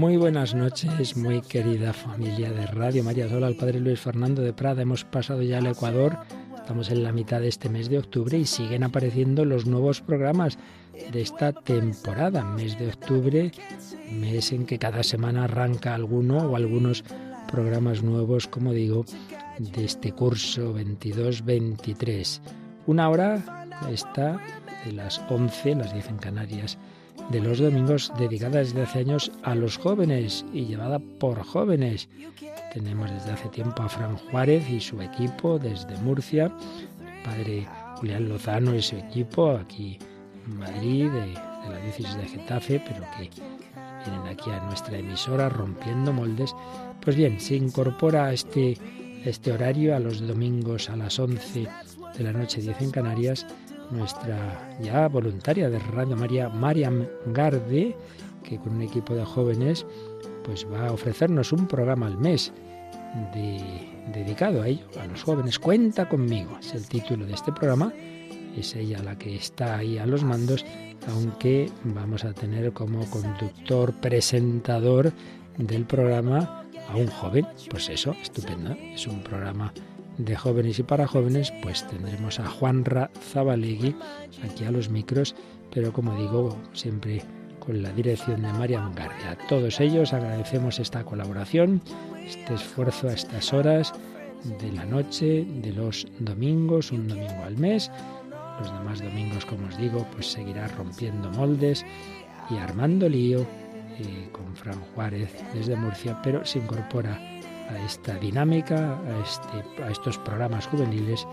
Muy buenas noches, muy querida familia de Radio María Sola, al Padre Luis Fernando de Prada. Hemos pasado ya al Ecuador, estamos en la mitad de este mes de octubre y siguen apareciendo los nuevos programas de esta temporada, mes de octubre, mes en que cada semana arranca alguno o algunos programas nuevos, como digo, de este curso 22-23. Una hora está de las 11, las 10 en Canarias, de los domingos dedicada desde hace años a los jóvenes y llevada por jóvenes. Tenemos desde hace tiempo a Fran Juárez y su equipo desde Murcia, padre Julián Lozano y su equipo aquí en Madrid, de, de la diócesis de Getafe, pero que vienen aquí a nuestra emisora rompiendo moldes. Pues bien, se incorpora a este, este horario a los domingos a las 11 de la noche 10 en Canarias nuestra ya voluntaria de Radio María, Mariam Garde, que con un equipo de jóvenes pues va a ofrecernos un programa al mes dedicado a ello, a los jóvenes. Cuenta conmigo, es el título de este programa. Es ella la que está ahí a los mandos, aunque vamos a tener como conductor, presentador del programa a un joven. Pues eso, estupendo. Es un programa de jóvenes y para jóvenes, pues tendremos a Juanra Zabalegui aquí a los micros, pero como digo, siempre con la dirección de María Mangardia. A todos ellos agradecemos esta colaboración, este esfuerzo a estas horas de la noche, de los domingos, un domingo al mes. Los demás domingos, como os digo, pues seguirá rompiendo moldes y armando lío eh, con Fran Juárez desde Murcia, pero se incorpora a esta dinámica, a, este, a estos programas juveniles,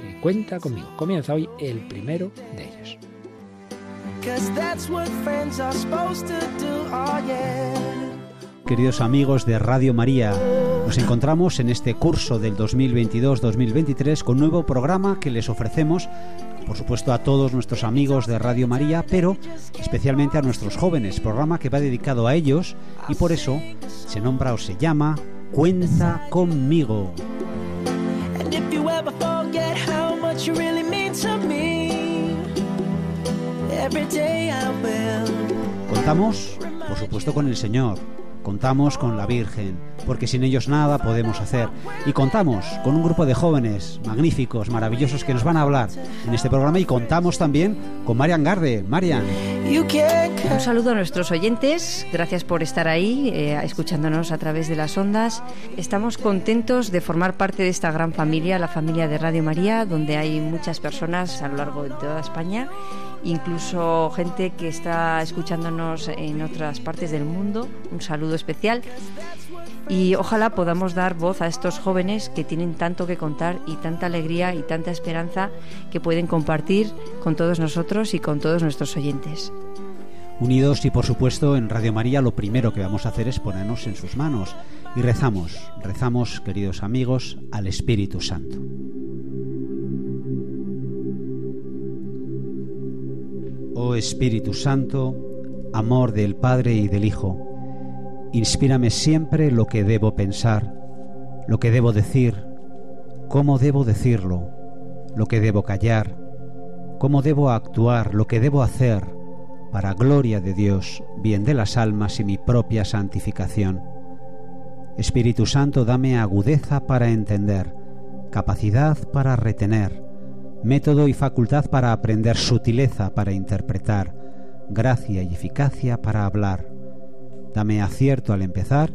eh, cuenta conmigo. Comienza hoy el primero de ellos. Queridos amigos de Radio María, nos encontramos en este curso del 2022-2023 con un nuevo programa que les ofrecemos, por supuesto, a todos nuestros amigos de Radio María, pero especialmente a nuestros jóvenes, programa que va dedicado a ellos y por eso se nombra o se llama Cuenta conmigo. Contamos, por supuesto, con el Señor Contamos con la Virgen, porque sin ellos nada podemos hacer. Y contamos con un grupo de jóvenes magníficos, maravillosos, que nos van a hablar en este programa. Y contamos también con Marian Garde. Marian. Un saludo a nuestros oyentes. Gracias por estar ahí, eh, escuchándonos a través de las ondas. Estamos contentos de formar parte de esta gran familia, la familia de Radio María, donde hay muchas personas a lo largo de toda España incluso gente que está escuchándonos en otras partes del mundo. Un saludo especial. Y ojalá podamos dar voz a estos jóvenes que tienen tanto que contar y tanta alegría y tanta esperanza que pueden compartir con todos nosotros y con todos nuestros oyentes. Unidos y por supuesto en Radio María lo primero que vamos a hacer es ponernos en sus manos y rezamos, rezamos queridos amigos al Espíritu Santo. Oh Espíritu Santo, amor del Padre y del Hijo, inspírame siempre lo que debo pensar, lo que debo decir, cómo debo decirlo, lo que debo callar, cómo debo actuar, lo que debo hacer, para gloria de Dios, bien de las almas y mi propia santificación. Espíritu Santo, dame agudeza para entender, capacidad para retener, método y facultad para aprender, sutileza para interpretar, gracia y eficacia para hablar. Dame acierto al empezar,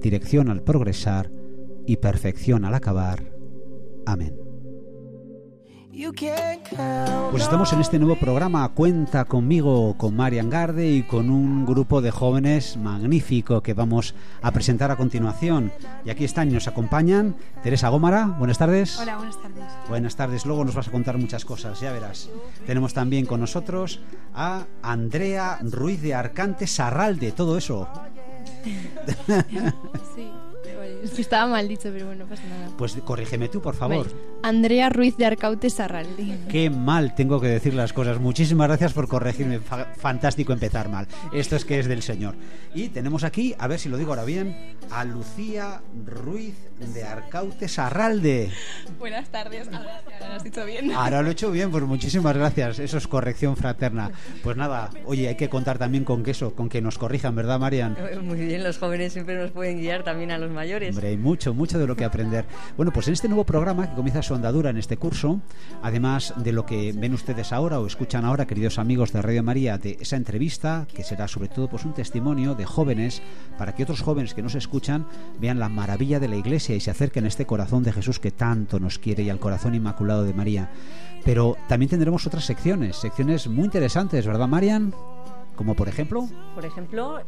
dirección al progresar y perfección al acabar. Amén. Pues estamos en este nuevo programa Cuenta conmigo con Marian Garde y con un grupo de jóvenes magnífico que vamos a presentar a continuación. Y aquí están y nos acompañan Teresa Gómara, buenas tardes. Hola, buenas tardes. Buenas tardes, luego nos vas a contar muchas cosas, ya verás. Tenemos también con nosotros a Andrea Ruiz de Arcante Sarralde, todo eso. sí. Estaba mal dicho, pero bueno, no pasa nada. Pues corrígeme tú, por favor. Andrea Ruiz de Arcaute Sarraldi. Qué mal tengo que decir las cosas. Muchísimas gracias por corregirme. fantástico empezar mal. Esto es que es del Señor. Y tenemos aquí, a ver si lo digo ahora bien, a Lucía Ruiz de Arcaute Sarralde. Buenas tardes. Ahora, lo has dicho bien. Ahora lo he hecho bien, pues muchísimas gracias. Eso es corrección fraterna. Pues nada, oye, hay que contar también con que eso, con que nos corrijan, ¿verdad, Marian? Muy bien, los jóvenes siempre nos pueden guiar también a los mayores. Hombre, hay mucho, mucho de lo que aprender. Bueno, pues en este nuevo programa que comienza su andadura en este curso, además de lo que ven ustedes ahora o escuchan ahora, queridos amigos de Radio María, de esa entrevista, que será sobre todo pues un testimonio de jóvenes, para que otros jóvenes que nos escuchan vean la maravilla de la Iglesia y se acerquen a este corazón de Jesús que tanto nos quiere y al corazón inmaculado de María. Pero también tendremos otras secciones, secciones muy interesantes, ¿verdad, Marian? Como por ejemplo. Por ejemplo,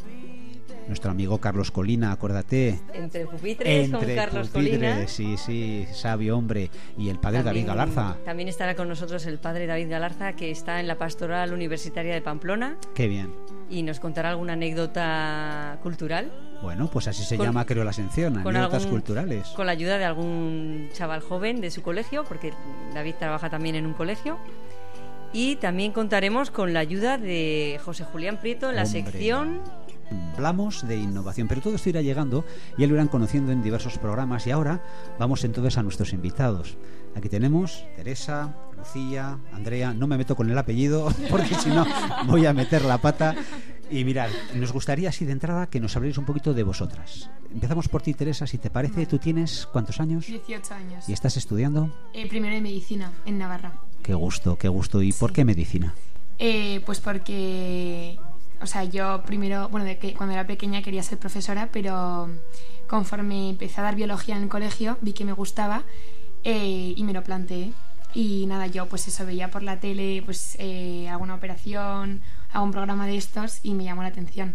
nuestro amigo Carlos Colina, acuérdate. Entre pupitres con Carlos Colina. Sí, sí, sabio hombre. Y el padre David Galarza. También estará con nosotros el padre David Galarza, que está en la Pastoral Universitaria de Pamplona. Qué bien. Y nos contará alguna anécdota cultural. Bueno, pues así se llama, creo, la sección, anécdotas culturales. Con la ayuda de algún chaval joven de su colegio, porque David trabaja también en un colegio. Y también contaremos con la ayuda de José Julián Prieto en la sección Hablamos de innovación, pero todo esto irá llegando, y lo irán conociendo en diversos programas y ahora vamos entonces a nuestros invitados. Aquí tenemos Teresa, Lucía, Andrea, no me meto con el apellido porque si no voy a meter la pata. Y mirad, nos gustaría así de entrada que nos habléis un poquito de vosotras. Empezamos por ti, Teresa, si te parece. ¿Tú tienes cuántos años? 18 años. ¿Y estás estudiando? Eh, primero en medicina, en Navarra. Qué gusto, qué gusto. ¿Y por qué medicina? Eh, pues porque o sea, yo primero, bueno, de que cuando era pequeña quería ser profesora, pero conforme empecé a dar biología en el colegio, vi que me gustaba eh, y me lo planteé. Y nada, yo pues eso veía por la tele, pues eh, alguna operación, algún programa de estos y me llamó la atención.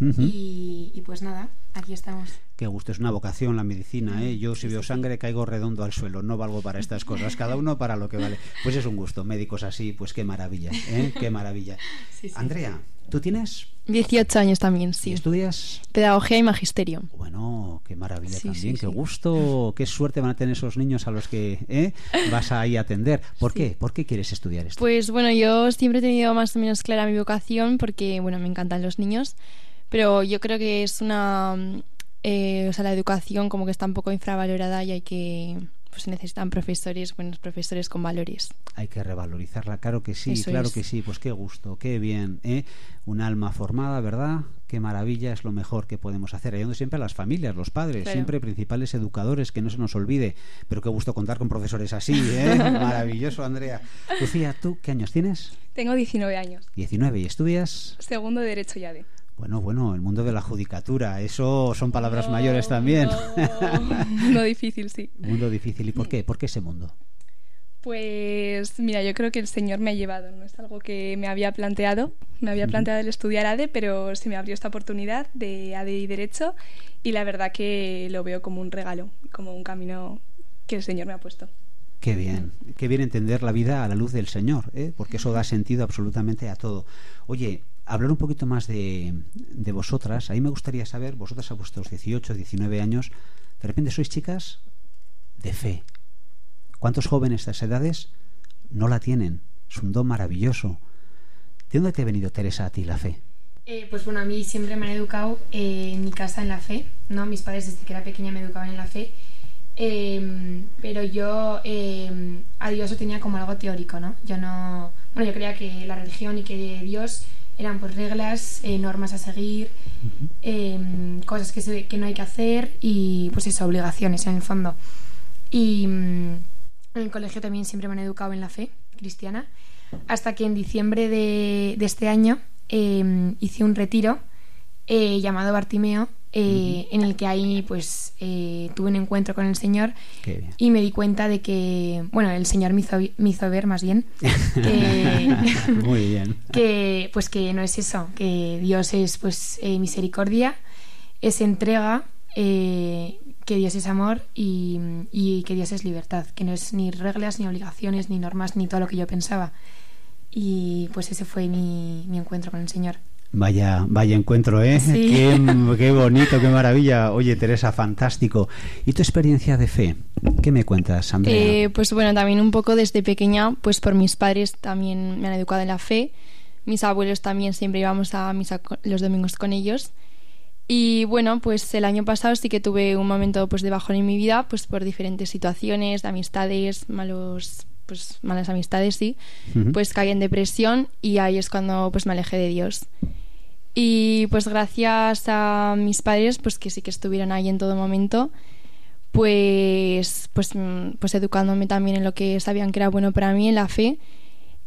y, pues nada, aquí estamos. Qué gusto, es una vocación la medicina, ¿eh? Yo si veo sangre caigo redondo al suelo, no valgo para estas cosas, cada uno para lo que vale. Pues es un gusto, médicos así, pues qué maravilla, ¿eh? Qué maravilla. Andrea, ¿Tú tienes? 18 años también, sí. ¿Y estudias? Pedagogía y magisterio. Bueno, qué maravilla también, qué gusto, qué suerte van a tener esos niños a los que ¿eh? vas a ir a atender. ¿Por qué? ¿Por qué quieres estudiar esto? Pues bueno, yo siempre he tenido más o menos clara mi vocación porque, bueno, me encantan los niños, pero yo creo que es una... Eh, o sea, la educación como que está un poco infravalorada y hay que pues se necesitan profesores, buenos profesores con valores. Hay que revalorizarla, claro que sí, claro que sí, pues qué gusto, qué bien, ¿eh? Un alma formada, ¿verdad? Qué maravilla, es lo mejor que podemos hacer. Ayudando siempre a las familias, los padres, siempre principales educadores, que no se nos olvide. Pero qué gusto contar con profesores así, ¿eh? Maravilloso, Andrea. Lucía, ¿tú qué años tienes? Tengo 19 años. 19, ¿y estudias? Segundo Derecho ya de. Bueno, bueno, el mundo de la judicatura, eso son palabras mayores también. mundo difícil, sí. Mundo difícil. ¿Y por qué? ¿Por qué ese mundo? Pues mira, yo creo que el Señor me ha llevado, no es algo que me había planteado, me había planteado el estudiar ADE, pero se me abrió esta oportunidad de ADE y Derecho y la verdad que lo veo como un regalo, como un camino que el Señor me ha puesto. Qué bien, qué bien entender la vida a la luz del Señor, ¿eh? porque eso da sentido absolutamente a todo. Oye, hablar un poquito más de, vosotras. A mí me gustaría saber, vosotras a vuestros 18, 19 años, de repente sois chicas de fe. ¿Cuántos jóvenes de esas edades no la tienen? Es un don maravilloso. ¿De dónde te ha venido, Teresa, a ti la fe? Eh, pues bueno, a mí siempre me han educado eh, en mi casa en la fe, ¿no? Mis padres desde que era pequeña me educaban en la fe, em, pero yo em, a Dios lo tenía como algo teórico, ¿no? Yo no... Bueno, yo creía que la religión y que Dios eran pues reglas, eh, normas a seguir, em, cosas que, que, no hay que hacer y pues eso, obligaciones en el fondo. Y mm, en el colegio también siempre me han educado en la fe cristiana, hasta que en diciembre de, de este año em, hice un retiro eh, llamado Bartimeo eh, en el que ahí pues eh, tuve un encuentro con el Señor y me di cuenta de que, bueno, el Señor me hizo, ver más bien que, Muy bien. que pues que no es eso, que Dios es pues eh, misericordia, es entrega, que Dios es amor y, y, que Dios es libertad, que no es ni reglas, ni obligaciones, ni normas, ni todo lo que yo pensaba. Y pues ese fue mi, mi encuentro con el Señor. Vaya, vaya encuentro, ¿eh? Qué, bonito, qué maravilla. Oye, Teresa, fantástico. ¿Y tu experiencia de fe? ¿Qué me cuentas, Andrea? Eh, pues bueno, también un poco desde pequeña, pues por mis padres también me han educado en la fe. Mis abuelos también siempre íbamos a misa los domingos con ellos. Y bueno, pues el año pasado sí que tuve un momento pues de bajón en mi vida, pues por diferentes situaciones, de amistades, malos pues malas amistades, sí, pues caí en depresión y ahí es cuando pues me alejé de Dios. Y pues gracias a mis padres, pues que sí que estuvieron ahí en todo momento, pues, pues, pues educándome también en lo que sabían que era bueno para mí, en la fe.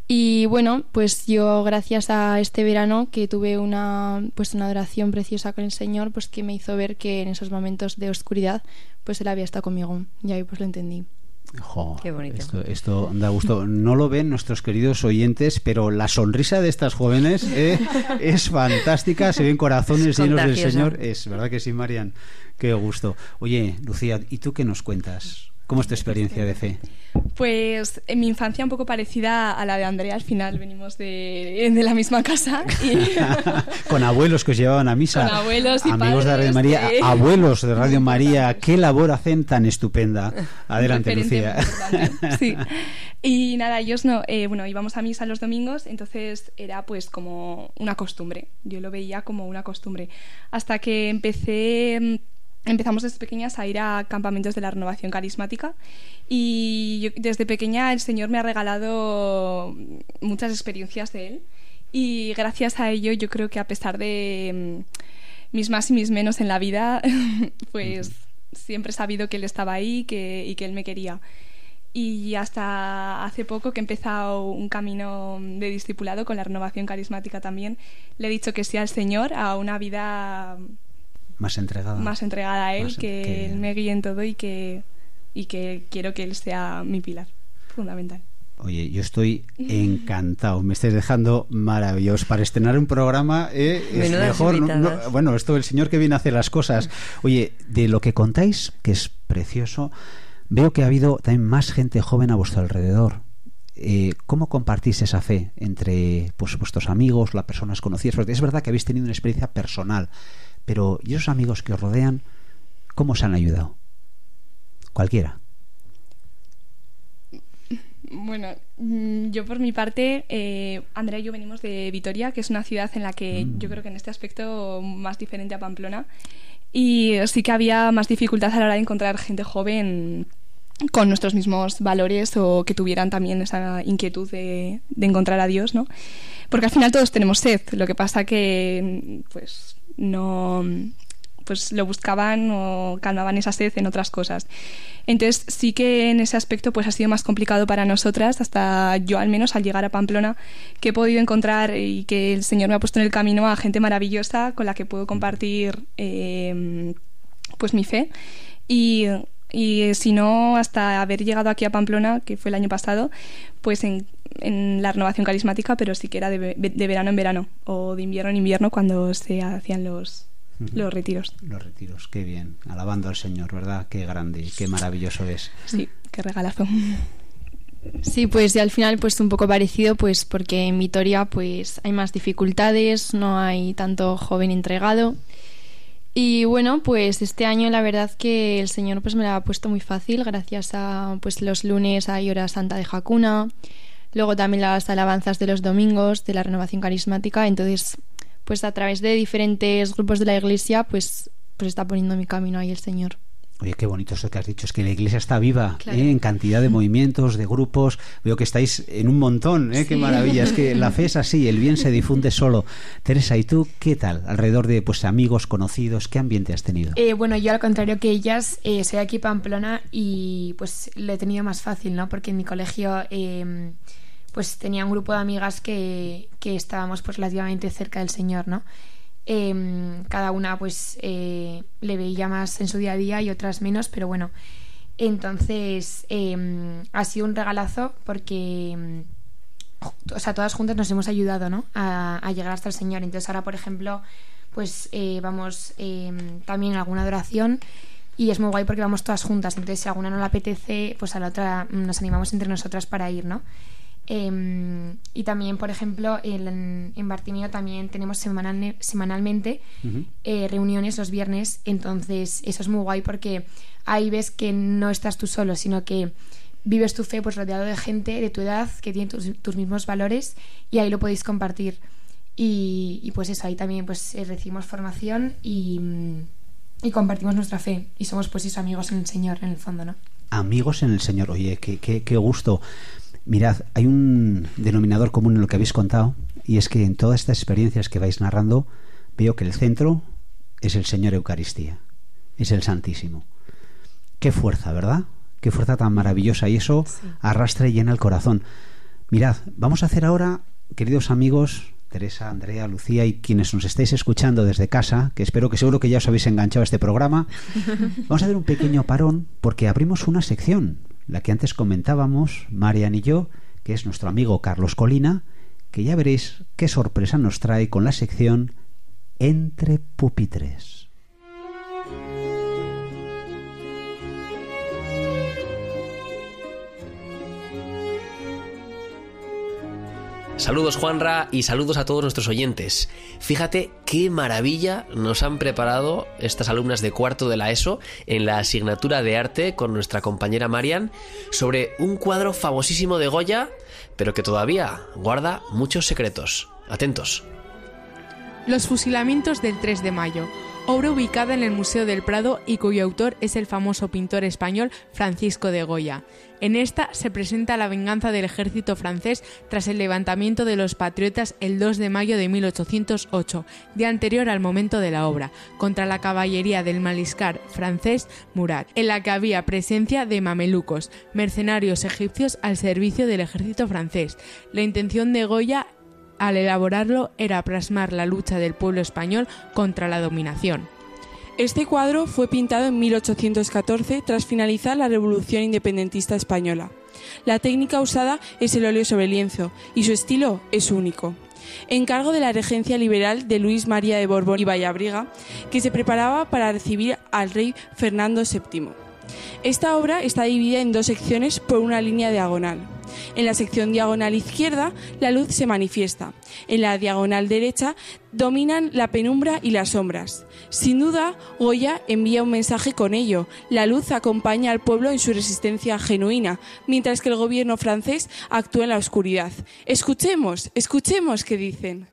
Y bueno, pues yo gracias a este verano que tuve una pues una adoración preciosa con el Señor, pues que me hizo ver que en esos momentos de oscuridad, pues él había estado conmigo. Y ahí pues lo entendí. Qué bonito. Esto, da gusto. No lo ven nuestros queridos oyentes, pero la sonrisa de estas jóvenes eh, es fantástica. Se ven corazones llenos del Señor. Es verdad que sí, Marian. Qué gusto. Oye, Lucía, ¿y tú qué nos cuentas? ¿Cómo es tu experiencia de fe? Pues en mi infancia un poco parecida a la de Andrea, al final venimos de, de la misma casa. Y... Con abuelos que os llevaban a misa. Con abuelos y Amigos de Radio María, abuelos de Radio María, qué labor hacen tan estupenda. Adelante, Lucía. Sí. Y nada, ellos no, eh, bueno, íbamos a misa los domingos, entonces era pues como una costumbre. Yo lo veía como una costumbre. Hasta que empecé empezamos desde pequeñas a ir a campamentos de la renovación carismática y desde pequeña el Señor me ha regalado muchas experiencias de Él y gracias a ello yo creo que a pesar de mm, mis más y mis menos en la vida, pues siempre he sabido que Él estaba ahí que, y que Él me quería. Y hasta hace poco que he empezado un camino de discipulado con la renovación carismática también, le he dicho que sí al Señor, a una vida más entregada. Más entregada a Él, que, Él me guíe en todo y que, y que quiero que Él sea mi pilar fundamental. Oye, yo estoy encantado. Me estáis dejando maravilloso. Para estrenar un programa eh, es mejor. bueno, esto el señor que viene a hacer las cosas. Oye, de lo que contáis, que es precioso, veo que ha habido también más gente joven a vuestro alrededor. Eh, ¿Cómo compartís esa fe entre pues, vuestros amigos, las personas conocidas? Porque es verdad que habéis tenido una experiencia personal pero ¿y esos amigos que os rodean, cómo os han ayudado? Cualquiera. Bueno, mm, yo por mi parte, eh, Andrea y yo venimos de Vitoria, que es una ciudad en la que mm. yo creo que en este aspecto más diferente a Pamplona. Y sí que había más dificultad a la hora de encontrar gente joven con nuestros mismos valores o que tuvieran también esa inquietud de, de encontrar a Dios, ¿no? Porque al final todos tenemos sed, lo que pasa que pues no pues lo buscaban o calmaban esa sed en otras cosas. Entonces sí que en ese aspecto pues ha sido más complicado para nosotras, hasta yo al menos al llegar a Pamplona, que he podido encontrar y que el Señor me ha puesto en el camino a gente maravillosa con la que puedo compartir eh, pues mi fe. Y, y si no, hasta haber llegado aquí a Pamplona, que fue el año pasado, pues en en la renovación carismática, pero sí que era de, verano en verano o de invierno en invierno cuando se hacían los, los retiros. Los retiros, qué bien. Alabando al Señor, ¿verdad? Qué grande, qué maravilloso es. Sí, qué regalazo. Sí, pues y al final pues un poco parecido pues porque en Vitoria pues hay más dificultades, no hay tanto joven entregado. Y bueno, pues este año la verdad que el Señor pues me lo ha puesto muy fácil gracias a pues los lunes hay hora santa de Jacuna, luego también las alabanzas de los domingos de la renovación carismática, entonces pues a través de diferentes grupos de la iglesia pues pues está poniendo mi camino ahí el Señor. Oye, qué bonito eso que has dicho, es que la iglesia está viva ¿eh? en cantidad de movimientos, de grupos, veo que estáis en un montón, ¿eh? qué maravilla, es que la fe es así, el bien se difunde solo. Teresa, ¿y tú qué tal? Alrededor de pues amigos, conocidos, ¿qué ambiente has tenido? Eh, bueno, yo al contrario que ellas, soy aquí Pamplona y pues lo he tenido más fácil, ¿no? Porque en mi colegio em, pues tenía un grupo de amigas que, que estábamos pues relativamente cerca del Señor, ¿no? Em, cada una pues eh, le veía más en su día a día y otras menos, pero bueno, entonces em, ha sido un regalazo porque, em, o sea, todas juntas nos hemos ayudado, ¿no? A, llegar hasta el Señor. Entonces ahora, por ejemplo, pues eh, vamos también a alguna adoración y es muy guay porque vamos todas juntas. Entonces, si alguna no la apetece, pues a la otra nos animamos entre nosotras para ir, ¿no? Em, y también, por ejemplo, en, en Bartimeo también tenemos semanalmente eh, reuniones los viernes, entonces eso es muy guay porque ahí ves que no estás tú solo, sino que vives tu fe pues rodeado de gente de tu edad que tiene tus, mismos valores y ahí lo podéis compartir. Y, pues eso, ahí también pues eh, recibimos formación y, y, compartimos nuestra fe y somos pues eso, amigos en el Señor en el fondo, ¿no? Amigos en el Señor, oye, qué, qué, qué gusto. Mirad, hay un denominador común en lo que habéis contado y es que en todas estas experiencias que vais narrando veo que el centro es el Señor Eucaristía, es el Santísimo. Qué fuerza, ¿verdad? Qué fuerza tan maravillosa y eso arrastra y llena el corazón. Mirad, vamos a hacer ahora, queridos amigos, Teresa, Andrea, Lucía y quienes nos estáis escuchando desde casa, que espero que seguro que ya os habéis enganchado a este programa, vamos a hacer un pequeño parón porque abrimos una sección, la que antes comentábamos, Marian y yo, que es nuestro amigo Carlos Colina, que ya veréis qué sorpresa nos trae con la sección Entre Pupitres. Saludos Juanra y saludos a todos nuestros oyentes. Fíjate qué maravilla nos han preparado estas alumnas de cuarto de la ESO en la asignatura de arte con nuestra compañera Marian sobre un cuadro famosísimo de Goya, pero que todavía guarda muchos secretos. Atentos. Los fusilamientos del 3 de mayo obra ubicada en el Museo del Prado y cuyo autor es el famoso pintor español Francisco de Goya. En esta se presenta la venganza del ejército francés tras el levantamiento de los patriotas el 2 de mayo de 1808, día anterior al momento de la obra, contra la caballería del maliscar francés Murat, en la que había presencia de mamelucos, mercenarios egipcios al servicio del ejército francés. La intención de Goya al elaborarlo era plasmar la lucha del pueblo español contra la dominación. Este cuadro fue pintado en 1814 tras finalizar la Revolución Independentista Española. La técnica usada es el óleo sobre lienzo y su estilo es único. Encargo de la regencia liberal de Luis María de Borbón y Vallabriga, que se preparaba para recibir al rey Fernando VII. Esta obra está dividida en dos secciones por una línea diagonal. En la sección diagonal izquierda, la luz se manifiesta. En la diagonal derecha, dominan la penumbra y las sombras. Sin duda, Goya envía un mensaje con ello. La luz acompaña al pueblo en su resistencia genuina, mientras que el gobierno francés actúa en la oscuridad. Escuchemos, escuchemos qué dicen.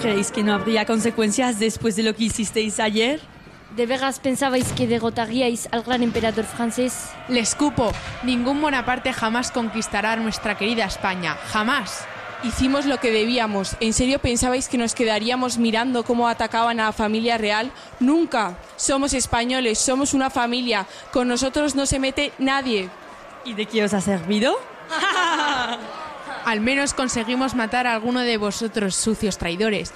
¿Creéis que no habría consecuencias después de lo que hicisteis ayer? ¿De veras pensabais que derrotaríais al gran emperador francés? Le escupo. Ningún Bonaparte jamás conquistará nuestra querida España. Jamás. Hicimos lo que debíamos. ¿En serio pensabais que nos quedaríamos mirando cómo atacaban a la familia real? Nunca. Somos españoles, somos una familia. Con nosotros no se mete nadie. ¿Y de qué os ha servido? Al menos conseguimos matar a alguno de vosotros sucios traidores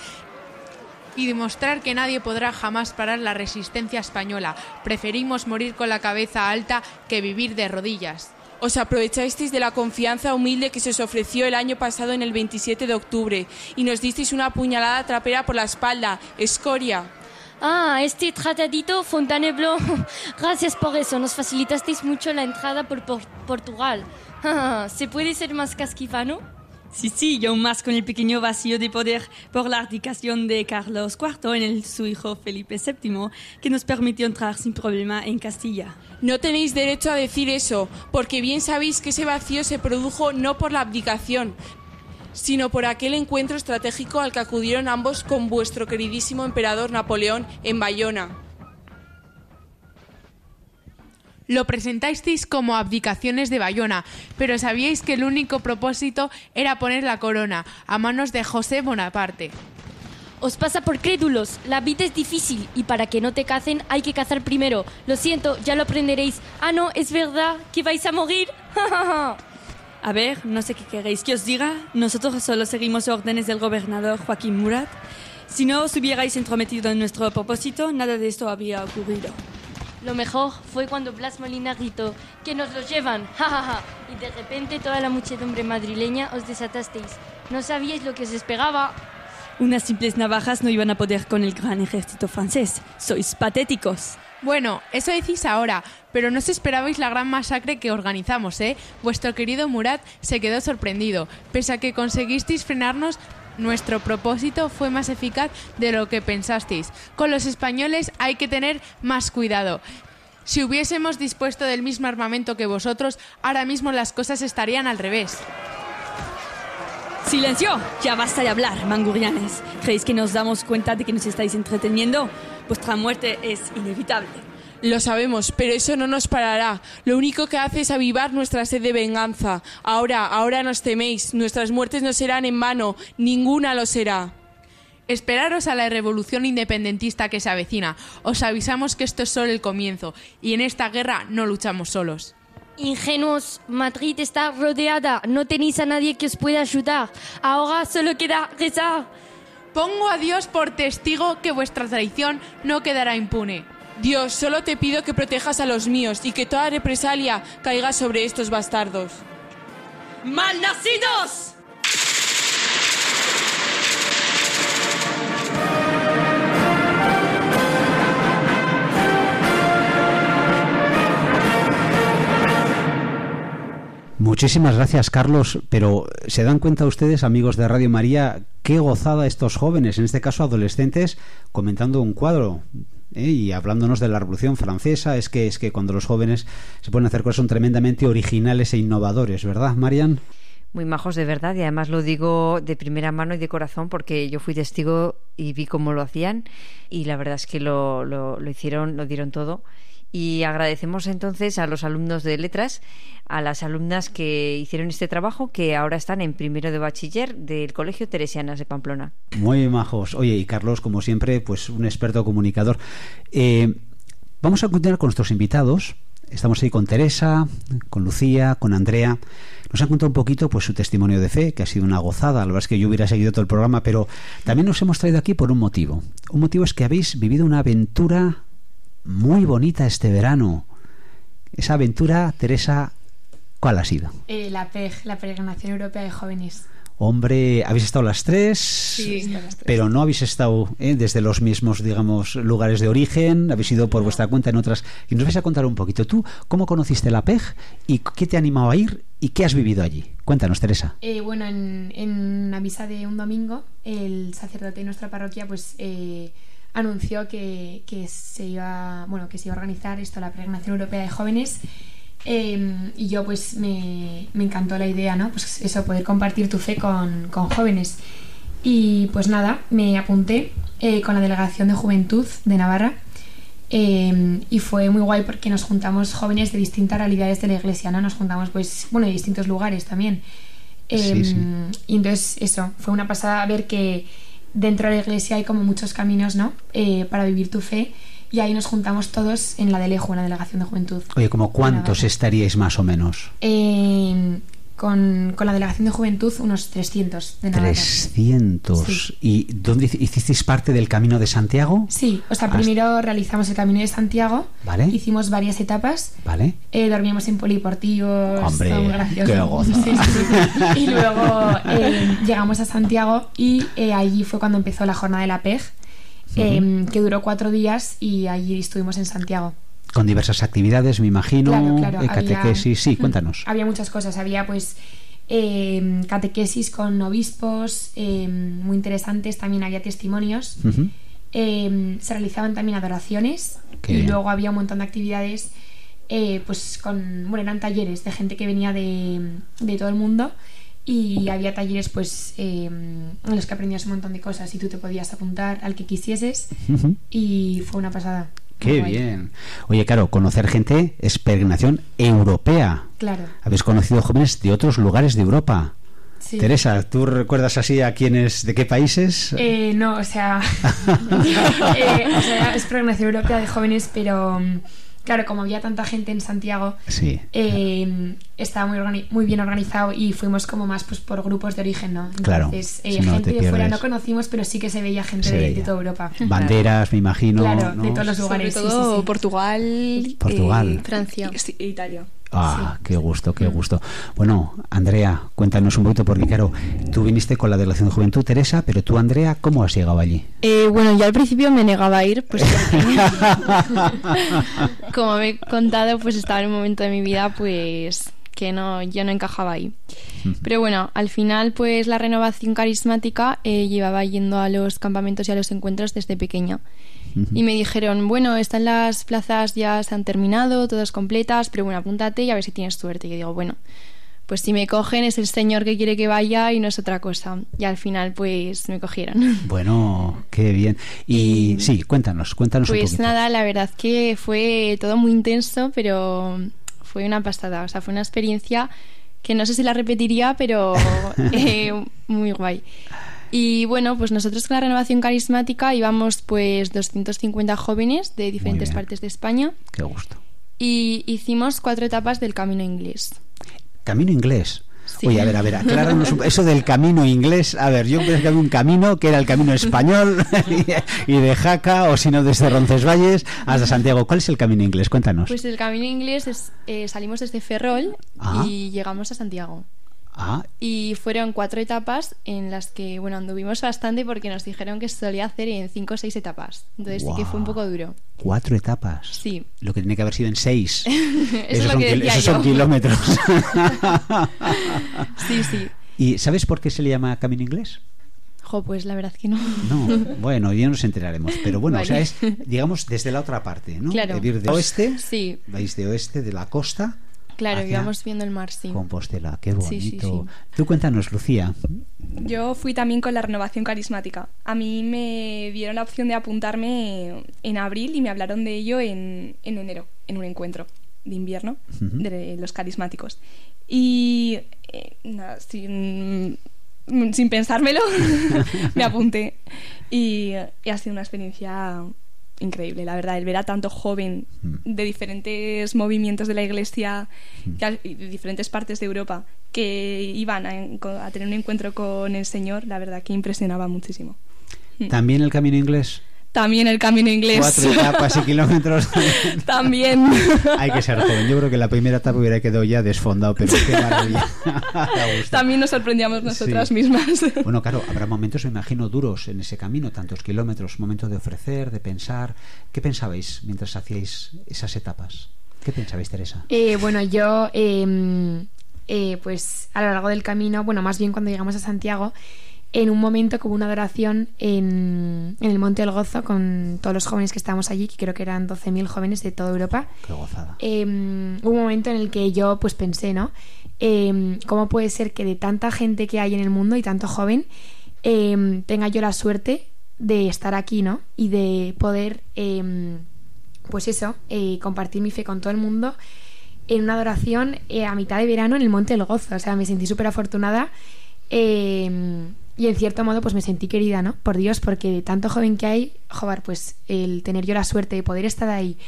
y demostrar que nadie podrá jamás parar la resistencia española. Preferimos morir con la cabeza alta que vivir de rodillas. Os aprovechasteis de la confianza humilde que se os ofreció el año pasado en el 27 de octubre y nos disteis una puñalada trapera por la espalda. Escoria. Ah, este tratadito Fontainebleau. Gracias por eso. Nos facilitasteis mucho la entrada por Portugal. ¿Se puede ser más casquivano? Sí, sí, yo más con el pequeño vacío de poder por la abdicación de Carlos IV en el, su hijo Felipe VII, que nos permitió entrar sin problema en Castilla. No tenéis derecho a decir eso, porque bien sabéis que ese vacío se produjo no por la abdicación, sino por aquel encuentro estratégico al que acudieron ambos con vuestro queridísimo emperador Napoleón en Bayona. Lo presentasteis como abdicaciones de Bayona, pero sabíais que el único propósito era poner la corona a manos de José Bonaparte. Os pasa por crédulos, la vida es difícil y para que no te cacen hay que cazar primero. Lo siento, ya lo aprenderéis. Ah, no, es verdad que vais a morir. a ver, no sé qué queréis que os diga. Nosotros solo seguimos órdenes del gobernador Joaquín Murat. Si no os hubierais entrometido en nuestro propósito, nada de esto habría ocurrido. Lo mejor fue cuando Blas Molina gritó, ¡que nos los llevan! ¡Ja, Y de repente toda la muchedumbre madrileña os desatasteis. No sabíais lo que os despegaba. Unas simples navajas no iban a poder con el gran ejército francés. Sois patéticos. Bueno, eso decís ahora, pero no os esperabais la gran masacre que organizamos, ¿eh? Vuestro querido Murat se quedó sorprendido. Pese a que conseguisteis frenarnos, nuestro propósito fue más eficaz de lo que pensasteis. Con los españoles hay que tener más cuidado. Si hubiésemos dispuesto del mismo armamento que vosotros, ahora mismo las cosas estarían al revés. ¡Silencio! Ya basta de hablar, mangurianes. ¿Creéis que nos damos cuenta de que nos estáis entreteniendo? Vuestra muerte es inevitable. Lo sabemos, pero eso no nos parará. Lo único que hace es avivar nuestra sed de venganza. Ahora, ahora nos teméis. Nuestras muertes no serán en vano. Ninguna lo será. Esperaros a la revolución independentista que se avecina. Os avisamos que esto es solo el comienzo y en esta guerra no luchamos solos. Ingenuos, Madrid está rodeada, no tenéis a nadie que os pueda ayudar. Ahora solo queda rezar. Pongo a Dios por testigo que vuestra traición no quedará impune. Dios, solo te pido que protejas a los míos y que toda represalia caiga sobre estos bastardos. ¡Malnacidos! Muchísimas gracias, Carlos. Pero ¿se dan cuenta ustedes, amigos de Radio María, qué gozada estos jóvenes, en este caso adolescentes, comentando un cuadro ¿eh? y hablándonos de la Revolución Francesa? Es que es que cuando los jóvenes se pueden hacer cosas son tremendamente originales e innovadores, ¿verdad, Marian? Muy majos de verdad y además lo digo de primera mano y de corazón porque yo fui testigo y vi cómo lo hacían y la verdad es que lo, lo, lo hicieron, lo dieron todo y agradecemos entonces a los alumnos de letras, a las alumnas que hicieron este trabajo, que ahora están en primero de bachiller del Colegio Teresianas de Pamplona. Muy majos. Oye, y Carlos, como siempre, pues un experto comunicador. Eh, vamos a continuar con nuestros invitados. Estamos ahí con Teresa, con Lucía, con Andrea. Nos han contado un poquito pues su testimonio de fe, que ha sido una gozada. La verdad es que yo hubiera seguido todo el programa, pero también nos hemos traído aquí por un motivo. Un motivo es que habéis vivido una aventura muy bonita este verano. Esa aventura, Teresa, ¿cuál ha sido? Eh, la PEG, la Peregrinación Europea de Jóvenes. Hombre, habéis estado las tres, Sí, pero no habéis estado ¿eh? desde los mismos, digamos, lugares de origen, habéis ido por vuestra cuenta en otras. Y nos vais a contar un poquito. ¿Tú cómo conociste la PEG y qué te ha animado a ir y qué has vivido allí? Cuéntanos, Teresa. Eh, bueno, en, en una misa de un domingo, el sacerdote de nuestra parroquia, pues eh, anunció que, que se iba, bueno, que se iba a organizar esto, la Peregrinación Europea de Jóvenes. Eh, y yo pues me, me encantó la idea, ¿no? Pues eso, poder compartir tu fe con, con jóvenes. Y pues nada, me apunté eh, con la Delegación de Juventud de Navarra eh, y fue muy guay porque nos juntamos jóvenes de distintas realidades de la iglesia, ¿no? Nos juntamos pues, bueno, de distintos lugares también. Sí, sí. Y entonces eso, fue una pasada ver que dentro de la iglesia hay como muchos caminos, ¿no? Eh, para vivir tu fe y ahí nos juntamos todos en la Delejo, en la Delegación de Juventud. Oye, ¿como cuántos estaríais más o menos? Eh, con, con la Delegación de Juventud unos 300 de Navarra. 300. Sí. ¿Y dónde hici- hicisteis parte del Camino de Santiago? Sí, o sea, Hasta- primero realizamos el Camino de Santiago, Vale. hicimos varias etapas, ¿Vale? eh, dormíamos en poliportivos, Hombre, qué gozo. Sí, sí, sí. Y luego eh, llegamos a Santiago y eh, allí fue cuando empezó la jornada de la PEG, eh, que duró cuatro días y allí estuvimos en Santiago. Con diversas actividades, me imagino. Claro, claro, eh, había- catequesis. Sí, Mm, cuéntanos. Había muchas cosas, había pues eh, catequesis con obispos eh, muy interesantes, también había testimonios. Eh, se realizaban también adoraciones Qué y bien. luego había un montón de actividades eh, pues con bueno eran talleres de gente que venía de, de todo el mundo y había talleres pues eh, en los que aprendías un montón de cosas y tú te podías apuntar al que quisieses y fue una pasada Qué bien. Oye, claro, conocer gente es peregrinación europea. claro Habéis conocido jóvenes de otros lugares de Europa. sí. Teresa, ¿tú recuerdas así a quiénes, de qué países? Eh, no, o sea, eh, o sea, es programación europea de jóvenes, pero mm, claro, como había tanta gente en Santiago, Sí. eh, estaba muy, muy bien organizado y fuimos como más pues por grupos de origen, ¿no? Claro, Entonces, eh, si no gente te de fuera no conocimos, pero sí que se veía gente Se de, de toda Europa. Banderas, me imagino. Claro, ¿no? de todos los Sobre lugares. sí, todo sí, sí. Portugal, Portugal. eh, Francia. e Italia. Ah, qué gusto, qué gusto. Bueno, Andrea, cuéntanos un poquito, porque claro, tú viniste con la delegación de juventud, Teresa, pero tú, Andrea, ¿cómo has llegado allí? Eh, bueno, yo al principio me negaba a ir, pues como me he contado, pues estaba en un momento de mi vida, pues que no, yo no encajaba ahí. Pero bueno, al final, pues la renovación carismática eh, llevaba yendo a los campamentos y a los encuentros desde pequeña. Y me dijeron, bueno, están las plazas ya se han terminado, todas completas, pero bueno, apúntate y a ver si tienes suerte. Y yo digo, bueno, pues si me cogen es el señor que quiere que vaya y no es otra cosa. Y al final pues me cogieron. Bueno, qué bien. Y, sí, cuéntanos, cuéntanos pues un poquito. nada, la verdad que fue todo muy intenso, pero fue una pasada. O sea, fue una experiencia que no sé si la repetiría, pero eh, muy guay. Y bueno, pues nosotros con la renovación carismática íbamos pues 250 jóvenes de diferentes partes de España. Qué gusto. Y hicimos cuatro etapas del camino inglés. Camino inglés. Oye, a ver, a ver, acláranos un- eso del camino inglés. A ver, yo pensé que había un camino que era el camino español y de Jaca, o si no, desde Roncesvalles hasta Santiago. ¿Cuál es el camino inglés? Cuéntanos. Pues el camino inglés es, eh, salimos desde Ferrol y llegamos a Santiago. Ah, Y fueron cuatro etapas en las que, bueno, anduvimos bastante porque nos dijeron que se solía hacer en cinco o seis etapas. Entonces sí que fue un poco duro. cuatro etapas. Sí. Lo que tiene que haber sido en seis. Eso es esos son, esos kilómetros. Sí, sí. ¿Y sabes por qué se le llama camino inglés? Jo, pues la verdad que no. No, bueno, ya nos enteraremos. Pero bueno, o sea, es, digamos, desde la otra parte, ¿no? Claro. De ir de oeste, Sí, vais de oeste de la costa. Claro, íbamos viendo el mar, sí. Compostela, qué Sí, sí, bonito. sí. Tú cuéntanos, Lucía. Yo fui también con la renovación carismática. A mí me dieron la opción de apuntarme en abril y me hablaron de ello en, en enero, en un encuentro de invierno de los carismáticos. Y eh, nada, sin, sin pensármelo, me apunté. Y, y ha sido una experiencia increíble, la verdad, el ver a tanto joven de diferentes movimientos de la iglesia que al- y de diferentes partes de Europa que iban a, a tener un encuentro con el Señor, la verdad que impresionaba muchísimo. Mm. También el camino inglés. También el camino inglés. Cuatro etapas y kilómetros. También. Hay que ser joven. Yo creo que la primera etapa hubiera quedado ya desfondado, pero qué maravilla. También nos sorprendíamos nosotras Sí. mismas. Bueno, claro, habrá momentos, me imagino, duros en ese camino, tantos kilómetros, momento de ofrecer, de pensar. ¿Qué pensabais mientras hacíais esas etapas? ¿Qué pensabais, Teresa? Eh, bueno, yo, eh, eh, pues a lo largo del camino, bueno, más bien cuando llegamos a Santiago, en un momento hubo una adoración en, en el Monte del Gozo con todos los jóvenes que estábamos allí, que creo que eran 12.000 jóvenes de toda Europa. Qué gozada. Eh, un momento en el que yo pues pensé, ¿no? Eh, ¿Cómo puede ser que de tanta gente que hay en el mundo y tanto joven, eh, tenga yo la suerte de estar aquí, ¿no? Y de poder, pues eso, eh, compartir mi fe con todo el mundo en una adoración eh, a mitad de verano en el Monte del Gozo. O sea, me sentí súper afortunada eh, y en cierto modo pues me sentí querida, ¿no? Por Dios, porque de tanto joven que hay, joder, pues el tener yo la suerte de poder estar ahí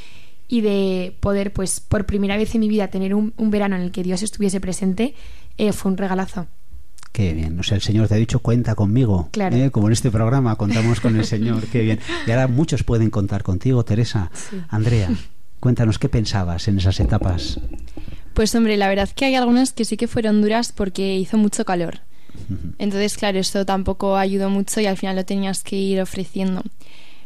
y de poder, pues por primera vez en mi vida, tener un, un verano en el que Dios estuviese presente, eh, fue un regalazo. Qué bien. O sea, el Señor te ha dicho, cuenta conmigo. Claro. ¿eh? Como en este programa contamos con el Señor. Qué bien. Y ahora muchos pueden contar contigo, Teresa. Sí. Andrea, cuéntanos qué pensabas en esas etapas. Pues hombre, la verdad que hay algunas que sí que fueron duras porque hizo mucho calor. Entonces, claro, eso tampoco ayudó mucho y al final lo tenías que ir ofreciendo.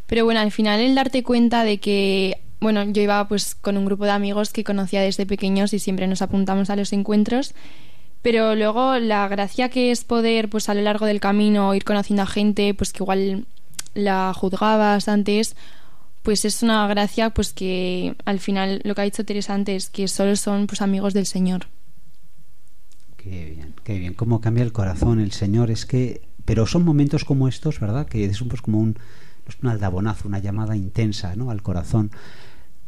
Pero bueno, al final el darte cuenta de que, bueno, yo iba pues con un grupo de amigos que conocía desde pequeños y siempre nos apuntamos a los encuentros, pero luego la gracia que es poder pues a lo largo del camino ir conociendo a gente pues que igual la juzgabas antes, pues es una gracia pues que al final lo que ha dicho Teresa antes, que solo son pues amigos del Señor. Qué bien, qué bien. Cómo cambia el corazón el Señor. Es que, pero son momentos como estos, ¿verdad? Que es un, pues como un, pues un aldabonazo, una llamada intensa, ¿no? Al corazón.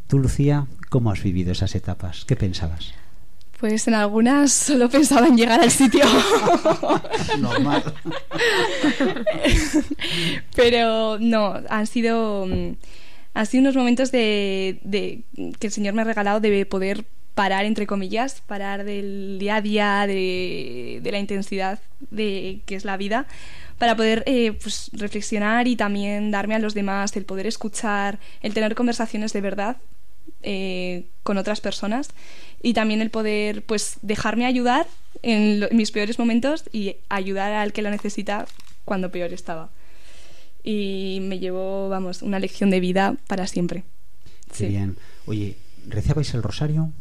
Tú, Lucía, ¿cómo has vivido esas etapas? ¿Qué pensabas? Pues en algunas solo pensaba en llegar al sitio. Normal. Pero no, han sido, mm, han sido unos momentos de, de- que el Señor me ha regalado de poder parar, entre comillas, parar del día a día, de, de la intensidad de que es la vida, para poder eh, pues, reflexionar y también darme a los demás, el poder escuchar, el tener conversaciones de verdad eh, con otras personas y también el poder pues dejarme ayudar en, mis peores momentos y ayudar al que lo necesita cuando peor estaba. Y me llevó, vamos, una lección de vida para siempre. Qué bien. Oye, ¿rezabais el rosario?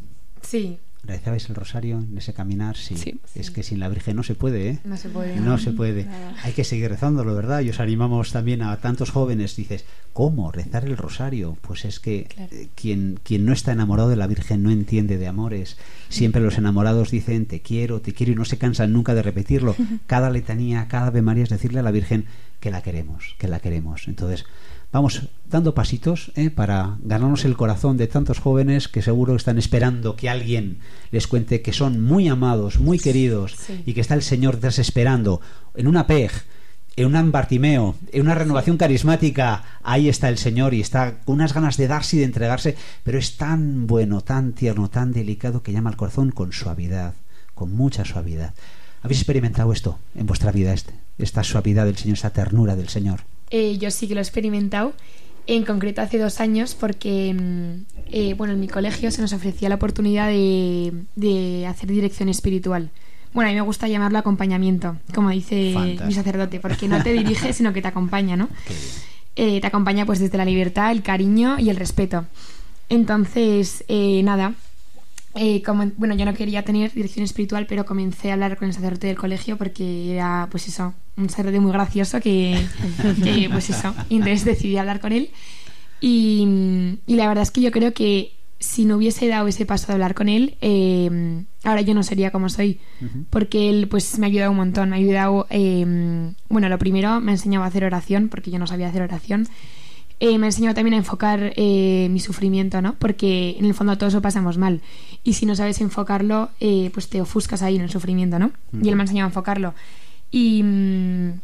Sí. ¿Rezabais el rosario en ese caminar? Sí. Es que sin la Virgen no se puede, ¿eh? No se puede. No se puede. Hay que seguir rezándolo, ¿verdad? Y os animamos también a tantos jóvenes. Dices, ¿cómo rezar el rosario? Pues es que eh, quien, quien no está enamorado de la Virgen no entiende de amores. Siempre los enamorados dicen, te quiero, te quiero, y no se cansan nunca de repetirlo. Cada letanía, cada Ave María es decirle a la Virgen que la queremos, que la queremos. Entonces, vamos dando pasitos ¿eh? para ganarnos el corazón de tantos jóvenes que seguro están esperando que alguien les cuente que son muy amados, muy queridos y que está el Señor detrás esperando en una PEG, en un Bartimeo, en una renovación carismática, ahí está el Señor y está con unas ganas de darse y de entregarse, pero es tan bueno, tan tierno, tan delicado que llama al corazón con suavidad, con mucha suavidad. ¿Habéis experimentado esto en vuestra vida, este, esta suavidad del Señor, esta ternura del Señor? Eh, yo sí que lo he experimentado, en concreto hace dos años, porque mm, eh, bueno, en mi colegio se nos ofrecía la oportunidad de, hacer dirección espiritual. Bueno, a mí me gusta llamarlo acompañamiento, como dice mi sacerdote, porque no te dirige, sino que te acompaña, ¿no? Eh, te acompaña pues desde la libertad, el cariño y el respeto. Entonces, nada, eh, como, bueno, yo no quería tener dirección espiritual, pero comencé a hablar con el sacerdote del colegio porque era, pues eso, un sacerdote muy gracioso que, pues eso, y entonces decidí hablar con él. Y, la verdad es que yo creo que si no hubiese dado ese paso de hablar con él, eh, ahora yo no sería como soy, porque él pues me ha ayudado un montón, me ha ayudado, eh, bueno, lo primero me ha enseñado a hacer oración, porque yo no sabía hacer oración. Eh, me ha enseñado también a enfocar eh, mi sufrimiento, ¿no? Porque en el fondo todo eso pasamos mal. Y si no sabes enfocarlo, eh, pues te ofuscas ahí en el sufrimiento, ¿no? Y él me ha enseñado a enfocarlo. Y, mm,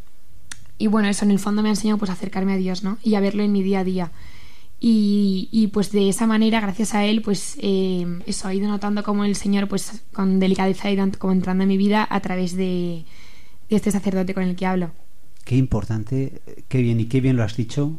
y bueno, eso en el fondo me ha enseñado pues a acercarme a Dios, ¿no? Y a verlo en mi día a día. Y, y pues de esa manera, gracias a él, pues eso, he ido notando como el Señor, pues con delicadeza ha ido como entrando en mi vida a través de, de este sacerdote con el que hablo qué importante, qué bien y qué bien lo has dicho,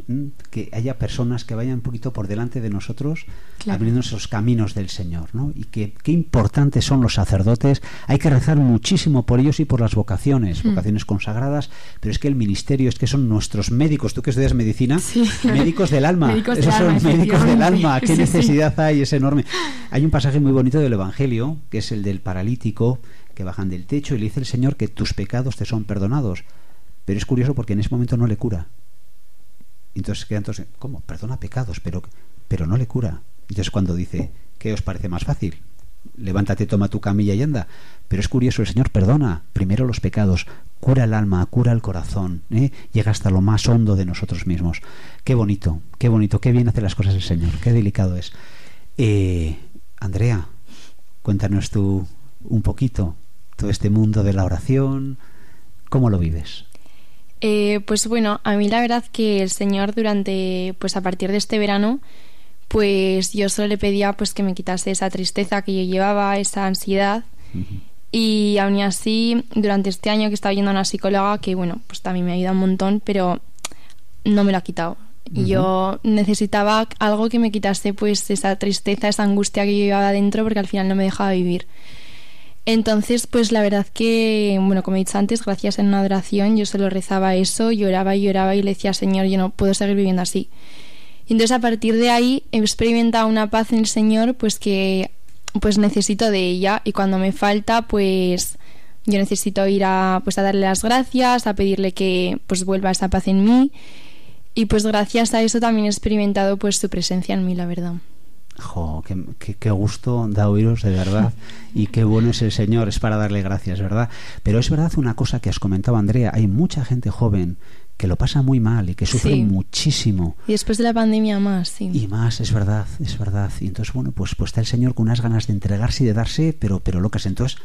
que haya personas que vayan un poquito por delante de nosotros, abriendo esos caminos del Señor, ¿no? Y que qué importantes son los sacerdotes. Hay que rezar muchísimo por ellos y por las vocaciones, mm. vocaciones consagradas, pero es que el ministerio es que son nuestros médicos. Tú que estudias medicina, médicos del alma. Esos son médicos del alma. Qué necesidad hay, es enorme. Hay un pasaje muy bonito del Evangelio, que es el del paralítico que bajan del techo y le dice el Señor que tus pecados te son perdonados. Pero es curioso porque en ese momento no le cura. Entonces queda entonces, ¿cómo? Perdona pecados, pero, pero no le cura. Entonces cuando dice, ¿qué os parece más fácil? Levántate, toma tu camilla y anda. Pero es curioso, el Señor perdona primero los pecados, cura el alma, cura el corazón, ¿eh? llega hasta lo más hondo de nosotros mismos. Qué bonito, qué bonito, qué bien hace las cosas el Señor, qué delicado es. Eh, Andrea, cuéntanos tú un poquito todo este mundo de la oración, ¿cómo lo vives? Eh, pues bueno, a mí la verdad que el Señor durante, pues a partir de este verano, pues yo solo le pedía pues que me quitase esa tristeza que yo llevaba, esa ansiedad. Y aún así, durante este año que estaba yendo a una psicóloga, que bueno, pues también me ha ayudado un montón, pero no me lo ha quitado. Yo necesitaba algo que me quitase pues esa tristeza, esa angustia que yo llevaba dentro, porque al final no me dejaba vivir. Entonces, pues la verdad que, bueno, como he dicho antes, gracias en una adoración, yo solo rezaba eso, lloraba y lloraba y le decía, Señor, yo no puedo seguir viviendo así. Entonces a partir de ahí he experimentado una paz en el Señor, pues que pues necesito de ella y cuando me falta, pues yo necesito ir a pues a darle las gracias, a pedirle que pues vuelva esa paz en mí y pues gracias a eso también he experimentado pues su presencia en mí, la verdad. Jo, qué, gusto da oíros de verdad y qué bueno es el Señor, es para darle gracias, ¿verdad? Pero es verdad una cosa que has comentado, Andrea, hay mucha gente joven que lo pasa muy mal y que sufre muchísimo. Y después de la pandemia más, sí. Y más, es verdad, es verdad. Y entonces, bueno, pues, pues está el Señor con unas ganas de entregarse y de darse, pero, pero locas. Entonces,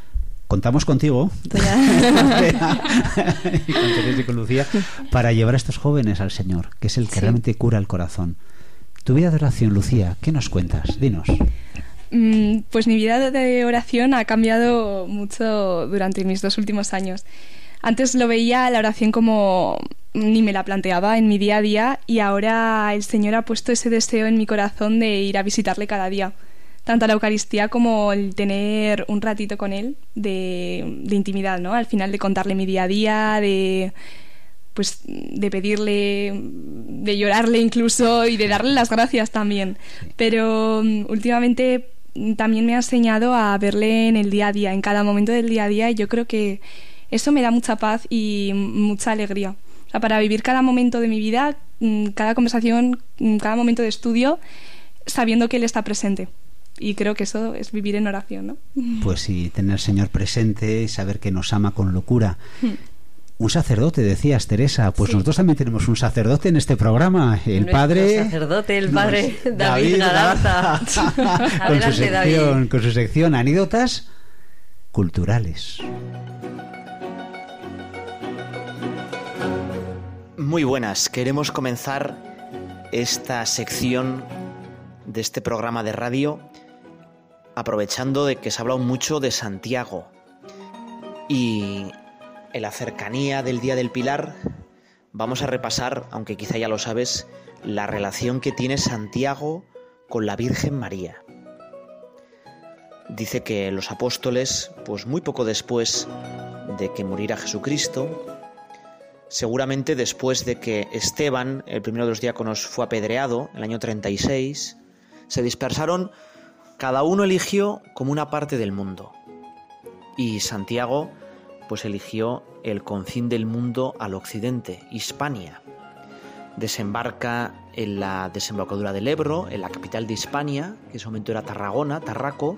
contamos contigo y con Lucía para llevar a estos jóvenes al Señor, que es el que realmente cura el corazón. Tu vida de oración, Lucía, ¿qué nos cuentas? Dinos. Mm, pues mi vida de oración ha cambiado mucho durante mis dos últimos años. Antes lo veía la oración como ni me la planteaba en mi día a día y ahora el Señor ha puesto ese deseo en mi corazón de ir a visitarle cada día. Tanto la Eucaristía como el tener un ratito con Él de, de intimidad, ¿no? Al final de contarle mi día a día, de pues de pedirle, de llorarle incluso y de darle las gracias también. Pero mm, últimamente también me ha enseñado a verle en el día a día, en cada momento del día a día, y yo creo que eso me da mucha paz y mucha alegría. O sea, para vivir cada momento de mi vida, mm, cada conversación, mm, cada momento de estudio, sabiendo que Él está presente. Y creo que eso es vivir en oración, ¿no? Pues sí, tener al Señor presente, saber que nos ama con locura. Un sacerdote, decías, Teresa. Pues nosotros también tenemos un sacerdote en este programa, el padre. sacerdote, el padre David, Galarza. con, su sección, con su sección Anécdotas Culturales. Muy buenas, queremos comenzar esta sección de este programa de radio aprovechando de que se ha hablado mucho de Santiago. Y en la cercanía del Día del Pilar, vamos a repasar, aunque quizá ya lo sabes, la relación que tiene Santiago con la Virgen María. Dice que los apóstoles, pues muy poco después de que muriera Jesucristo, seguramente después de que Esteban, el primero de los diáconos, fue apedreado, en el año 36, se dispersaron, cada uno eligió como una parte del mundo. Y Santiago pues eligió el confín del mundo al occidente, Hispania. Desembarca en la desembocadura del Ebro, en la capital de Hispania, que en ese momento era Tarragona, Tarraco.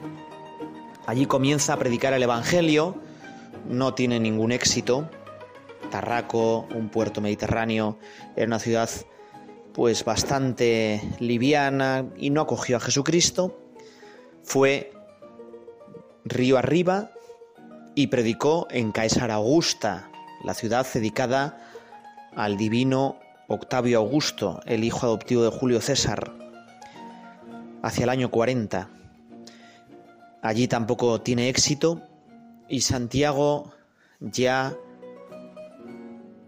Allí comienza a predicar el Evangelio, no tiene ningún éxito. Tarraco, un puerto mediterráneo, era una ciudad pues bastante liviana y no acogió a Jesucristo. Fue río arriba y predicó en Caesar Augusta, la ciudad dedicada al divino Octavio Augusto, el hijo adoptivo de Julio César, hacia el año 40. Allí tampoco tiene éxito y Santiago ya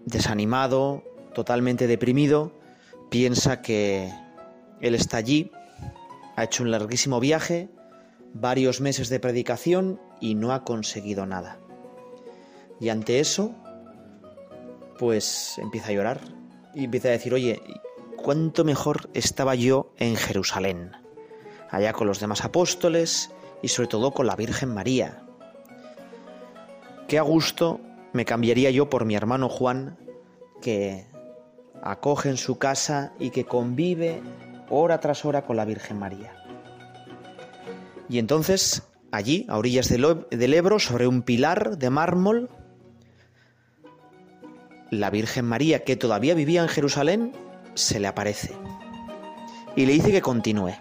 desanimado, totalmente deprimido, piensa que él está allí, ha hecho un larguísimo viaje, varios meses de predicación y no ha conseguido nada. Y ante eso, pues empieza a llorar y empieza a decir, oye, cuánto mejor estaba yo en Jerusalén, allá con los demás apóstoles y sobre todo con la Virgen María. Qué a gusto me cambiaría yo por mi hermano Juan, que acoge en su casa y que convive hora tras hora con la Virgen María. Y entonces Allí, a orillas del Ebro, sobre un pilar de mármol, la Virgen María, que todavía vivía en Jerusalén, se le aparece y le dice que continúe.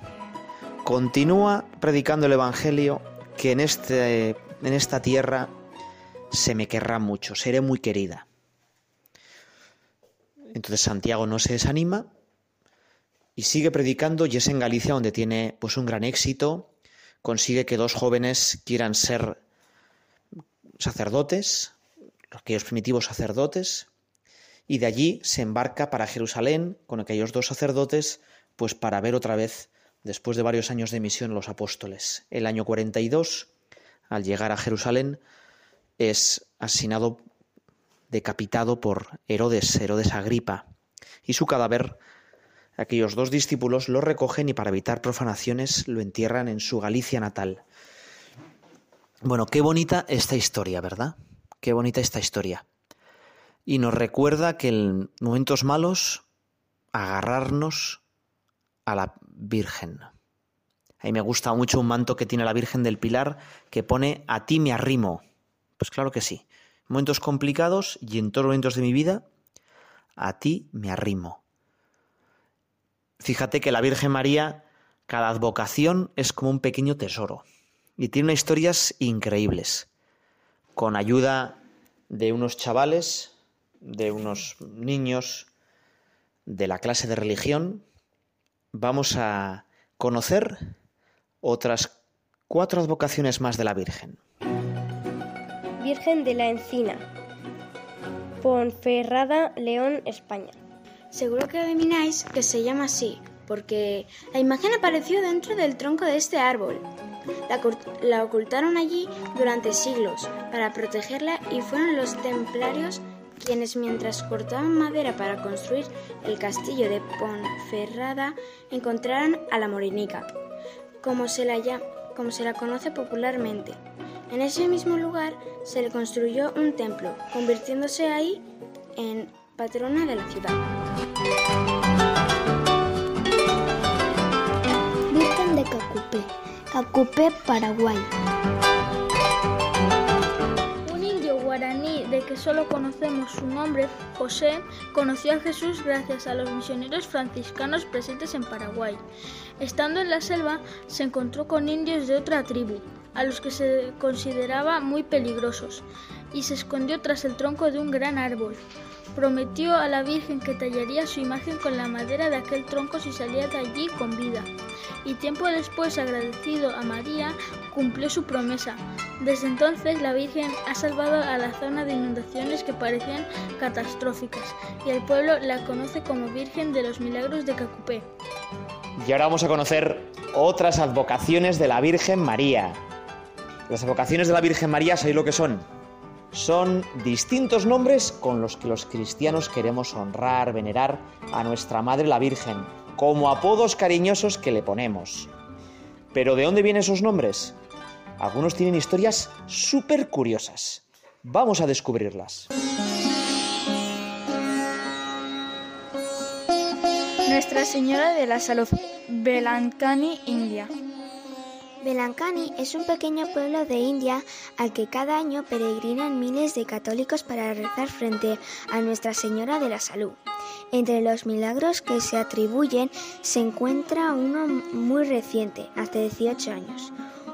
Continúa predicando el Evangelio, que en, este, en esta tierra se me querrá mucho, seré muy querida. Entonces Santiago no se desanima y sigue predicando y es en Galicia donde tiene pues un gran éxito consigue que dos jóvenes quieran ser sacerdotes, aquellos primitivos sacerdotes, y de allí se embarca para Jerusalén con aquellos dos sacerdotes, pues para ver otra vez, después de varios años de misión, los apóstoles. El año 42, al llegar a Jerusalén, es asesinado, decapitado por Herodes, Herodes Agripa, y su cadáver Aquellos dos discípulos lo recogen y para evitar profanaciones lo entierran en su Galicia natal. Bueno, qué bonita esta historia, ¿verdad? Qué bonita esta historia. Y nos recuerda que en momentos malos agarrarnos a la Virgen. A mí me gusta mucho un manto que tiene la Virgen del Pilar que pone a ti me arrimo. Pues claro que sí. momentos complicados y en todos los momentos de mi vida, a ti me arrimo. Fíjate que la Virgen María, cada advocación es como un pequeño tesoro y tiene historias increíbles. Con ayuda de unos chavales, de unos niños de la clase de religión, vamos a conocer otras cuatro advocaciones más de la Virgen. Virgen de la Encina. Ponferrada, León, España. Seguro que adivináis que se llama así, porque la imagen apareció dentro del tronco de este árbol. La, ocultaron allí durante siglos para protegerla y fueron los templarios quienes mientras cortaban madera para construir el castillo de Ponferrada encontraron a la morenica, como se la, como se la conoce popularmente. En ese mismo lugar se le construyó un templo, convirtiéndose ahí en patrona de la ciudad. Virgen de Cacupé, Cacupé, Paraguay. Un indio guaraní de que solo conocemos su nombre, José, conoció a Jesús gracias a los misioneros franciscanos presentes en Paraguay. Estando en la selva, se encontró con indios de otra tribu, a los que se consideraba muy peligrosos, y se escondió tras el tronco de un gran árbol. Prometió a la Virgen que tallaría su imagen con la madera de aquel tronco si salía de allí con vida. Y tiempo después, agradecido a María, cumplió su promesa. Desde entonces la Virgen ha salvado a la zona de inundaciones que parecían catastróficas y el pueblo la conoce como Virgen de los Milagros de Cacupé. Y ahora vamos a conocer otras advocaciones de la Virgen María. Las advocaciones de la Virgen María, ¿sabéis lo que son? Son distintos nombres con los que los cristianos queremos honrar, venerar a nuestra Madre la Virgen, como apodos cariñosos que le ponemos. Pero ¿de dónde vienen esos nombres? Algunos tienen historias súper curiosas. Vamos a descubrirlas. Nuestra Señora de la Salud, Belancani, India. Belancani es un pequeño pueblo de India al que cada año peregrinan miles de católicos para rezar frente a Nuestra Señora de la Salud. Entre los milagros que se atribuyen se encuentra uno muy reciente, hace 18 años.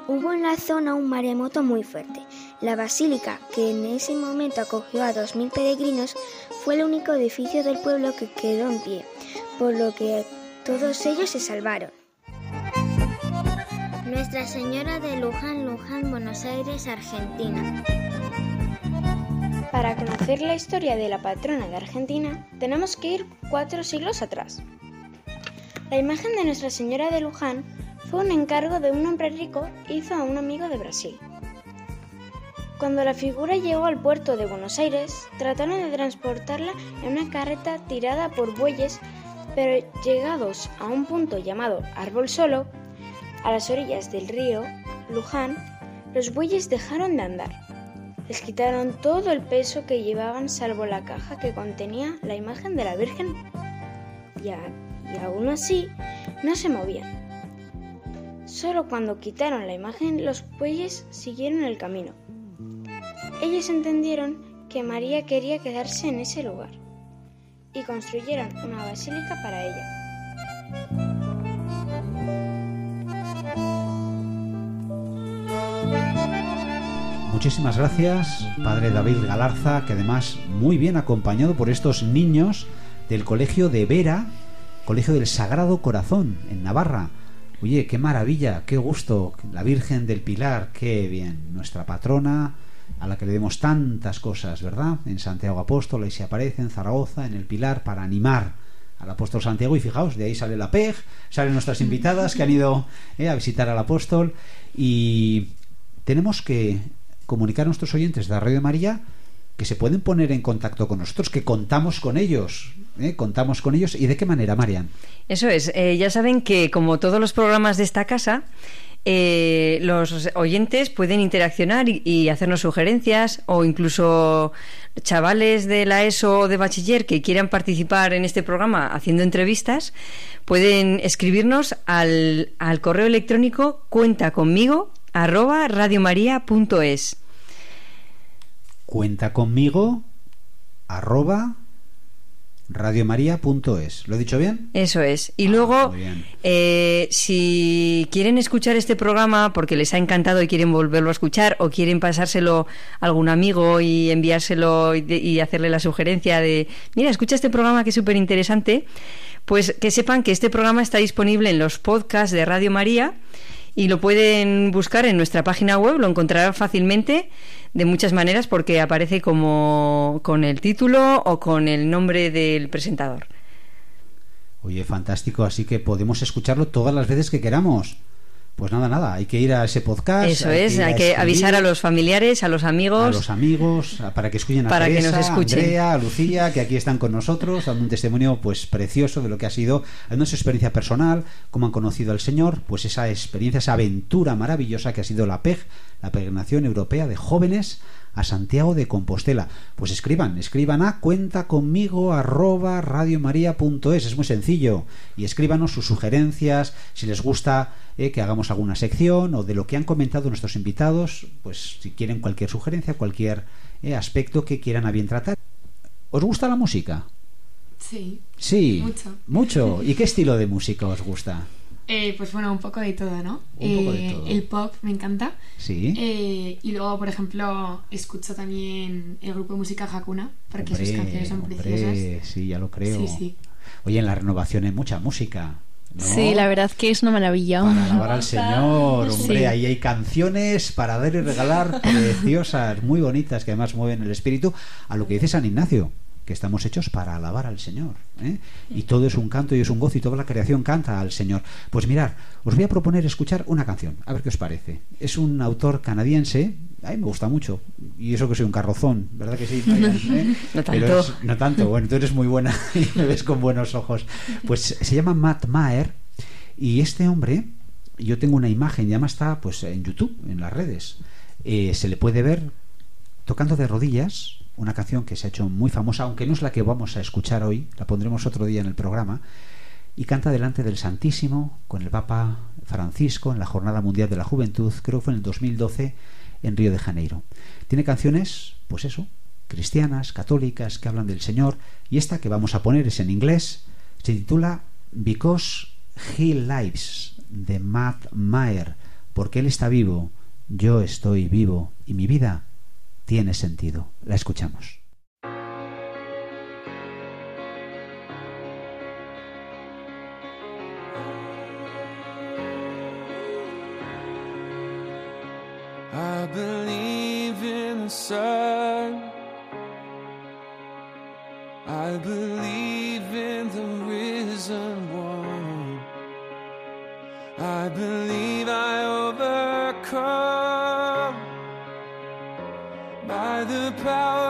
Hubo en la zona un maremoto muy fuerte. La basílica, que en ese momento acogió a 2.000 peregrinos, fue el único edificio del pueblo que quedó en pie, por lo que todos ellos se salvaron. Nuestra Señora de Luján, Luján, Buenos Aires, Argentina. Para conocer la historia de la patrona de Argentina, tenemos que ir cuatro siglos atrás. La imagen de Nuestra Señora de Luján fue un encargo de un hombre rico hizo a un amigo de Brasil. Cuando la figura llegó al puerto de Buenos Aires, trataron de transportarla en una carreta tirada por bueyes, pero llegados a un punto llamado Árbol Solo, a las orillas del río Luján, los bueyes dejaron de andar. Les quitaron todo el peso que llevaban salvo la caja que contenía la imagen de la Virgen. Y, aún así no se movían. Solo cuando quitaron la imagen los bueyes siguieron el camino. Ellos entendieron que María quería quedarse en ese lugar y construyeron una basílica para ella. Muchísimas gracias, Padre David Galarza, que además muy bien acompañado por estos niños del Colegio de Vera, Colegio del Sagrado Corazón, en Navarra. Oye, qué maravilla, qué gusto, la Virgen del Pilar, qué bien, nuestra patrona, a la que le demos tantas cosas, ¿verdad? En Santiago Apóstol, ahí se aparece, en Zaragoza, en el Pilar, para animar al apóstol Santiago y fijaos, de ahí sale la PEG, salen nuestras invitadas que han ido eh, a visitar al apóstol y tenemos que comunicar a nuestros oyentes de la Radio María que se pueden poner en contacto con nosotros, que contamos con ellos, ¿eh? contamos con ellos y de qué manera, Marian. Eso es, eh, ya saben que como todos los programas de esta casa, eh, los oyentes pueden interaccionar y, hacernos sugerencias o incluso chavales de la ESO o de bachiller que quieran participar en este programa haciendo entrevistas, pueden escribirnos al, al correo electrónico cuenta conmigo arroba radiomaria.es. Cuenta conmigo arroba radiomaria.es. ¿Lo he dicho bien? Eso es. Y luego, eh, si quieren escuchar este programa porque les ha encantado y quieren volverlo a escuchar o quieren pasárselo a algún amigo y enviárselo y, y hacerle la sugerencia de, mira, escucha este programa que es súper interesante, pues que sepan que este programa está disponible en los podcasts de Radio María y lo pueden buscar en nuestra página web, lo encontrarán fácilmente de muchas maneras porque aparece como con el título o con el nombre del presentador. Oye, fantástico, así que podemos escucharlo todas las veces que queramos. Pues nada, nada, hay que ir a ese podcast. Eso es, hay que avisar a los familiares, a los amigos. A los amigos, para que escuchen a para que nos escuchen. a Andrea, a Lucía, que aquí están con nosotros, dando un testimonio pues precioso de lo que ha sido, no su experiencia personal, cómo han conocido al Señor, pues esa experiencia, esa aventura maravillosa que ha sido la PEG, la Peregrinación Europea de Jóvenes a Santiago de Compostela. Pues escriban, escriban a cuenta conmigo arroba radiomaria.es, es muy sencillo. Y escríbanos sus sugerencias, si les gusta eh, que hagamos alguna sección o de lo que han comentado nuestros invitados, pues si quieren cualquier sugerencia, cualquier eh, aspecto que quieran a bien tratar. ¿Os gusta la música? Sí. Sí. Mucho. Mucho. ¿Y qué estilo de música os gusta? Eh, pues bueno, un poco de todo, ¿no? Un poco de todo. El pop me encanta. Sí. Eh, y luego, por ejemplo, escucho también el grupo de música Hakuna, porque sus canciones son preciosas. Sí, ya lo creo. Sí, sí. Oye, en la renovación hay mucha música. ¿no? Sí, la verdad que es una maravilla. Para alabar al Señor, hombre, Sí. ahí hay canciones para dar y regalar preciosas, muy bonitas, que además mueven el espíritu, a lo que dice San Ignacio, que estamos hechos para alabar al Señor. ¿eh? Y todo es un canto y es un gozo y toda la creación canta al Señor. Pues mirar, os voy a proponer escuchar una canción, a ver qué os parece. Es un autor canadiense, a mí me gusta mucho, y eso que soy un carrozón, ¿verdad que sí? Marian? ¿Eh? No Pero tanto. es- no tanto, bueno, tú eres muy buena y me ves con buenos ojos. Pues se llama Matt Maher y este hombre, yo tengo una imagen, ya más está pues en YouTube, en las redes, eh, se le puede ver tocando de rodillas una canción que se ha hecho muy famosa, aunque no es la que vamos a escuchar hoy, la pondremos otro día en el programa, y canta delante del Santísimo con el Papa Francisco en la Jornada Mundial de la Juventud, creo que fue en el 2012 en Río de Janeiro. Tiene canciones, pues eso, cristianas, católicas, que hablan del Señor, y esta que vamos a poner es en inglés, se titula Because He Lives, de Matt Maher, porque Él está vivo, yo estoy vivo, y mi vida tiene sentido. La escuchamos. I believe in the sun. I believe in the risen one. I believe I overcome power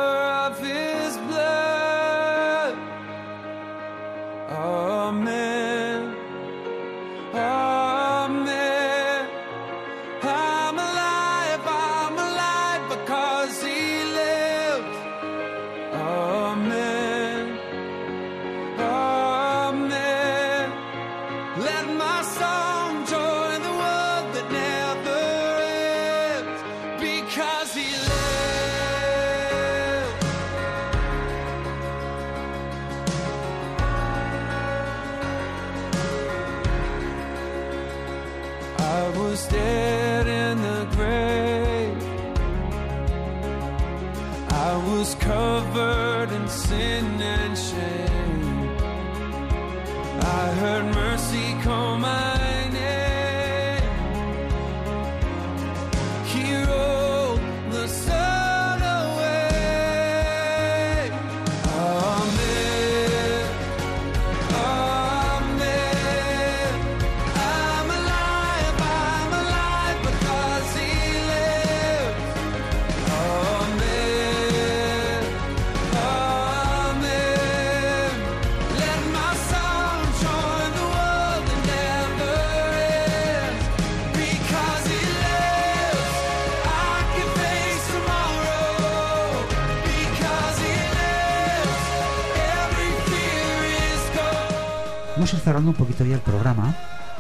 Un poquito ya el programa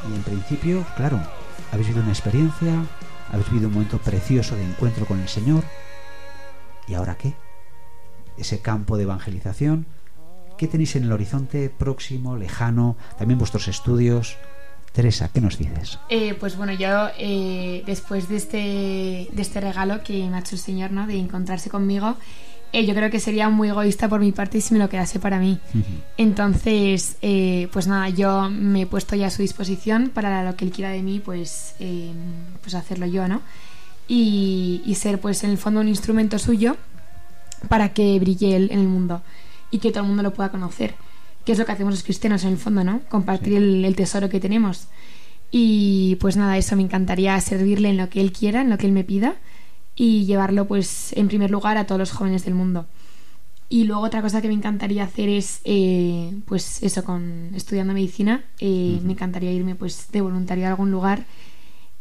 y en principio, claro, habéis vivido una experiencia, habéis vivido un momento precioso de encuentro con el Señor. ¿Y ahora qué? Ese campo de evangelización. ¿Qué tenéis en el horizonte próximo, lejano? También vuestros estudios. Teresa, ¿qué nos dices? Eh, pues bueno, yo eh, después de este, de este regalo que me ha hecho el Señor, ¿no? De encontrarse conmigo, eh, yo creo que sería muy egoísta por mi parte si me lo quedase para mí. Entonces, eh, pues nada, yo me he puesto ya a su disposición para lo que él quiera de mí, pues, eh, pues hacerlo yo, ¿no? Y, y ser, pues, en el fondo un instrumento suyo para que brille él en el mundo y que todo el mundo lo pueda conocer. Que es lo que hacemos los cristianos en el fondo, ¿no? Compartir el, el tesoro que tenemos. Y pues nada, eso me encantaría servirle en lo que él quiera, en lo que él me pida y llevarlo pues en primer lugar a todos los jóvenes del mundo. Y luego otra cosa que me encantaría hacer es, eh, pues eso, con estudiando medicina, eh, me encantaría irme pues de voluntario a algún lugar.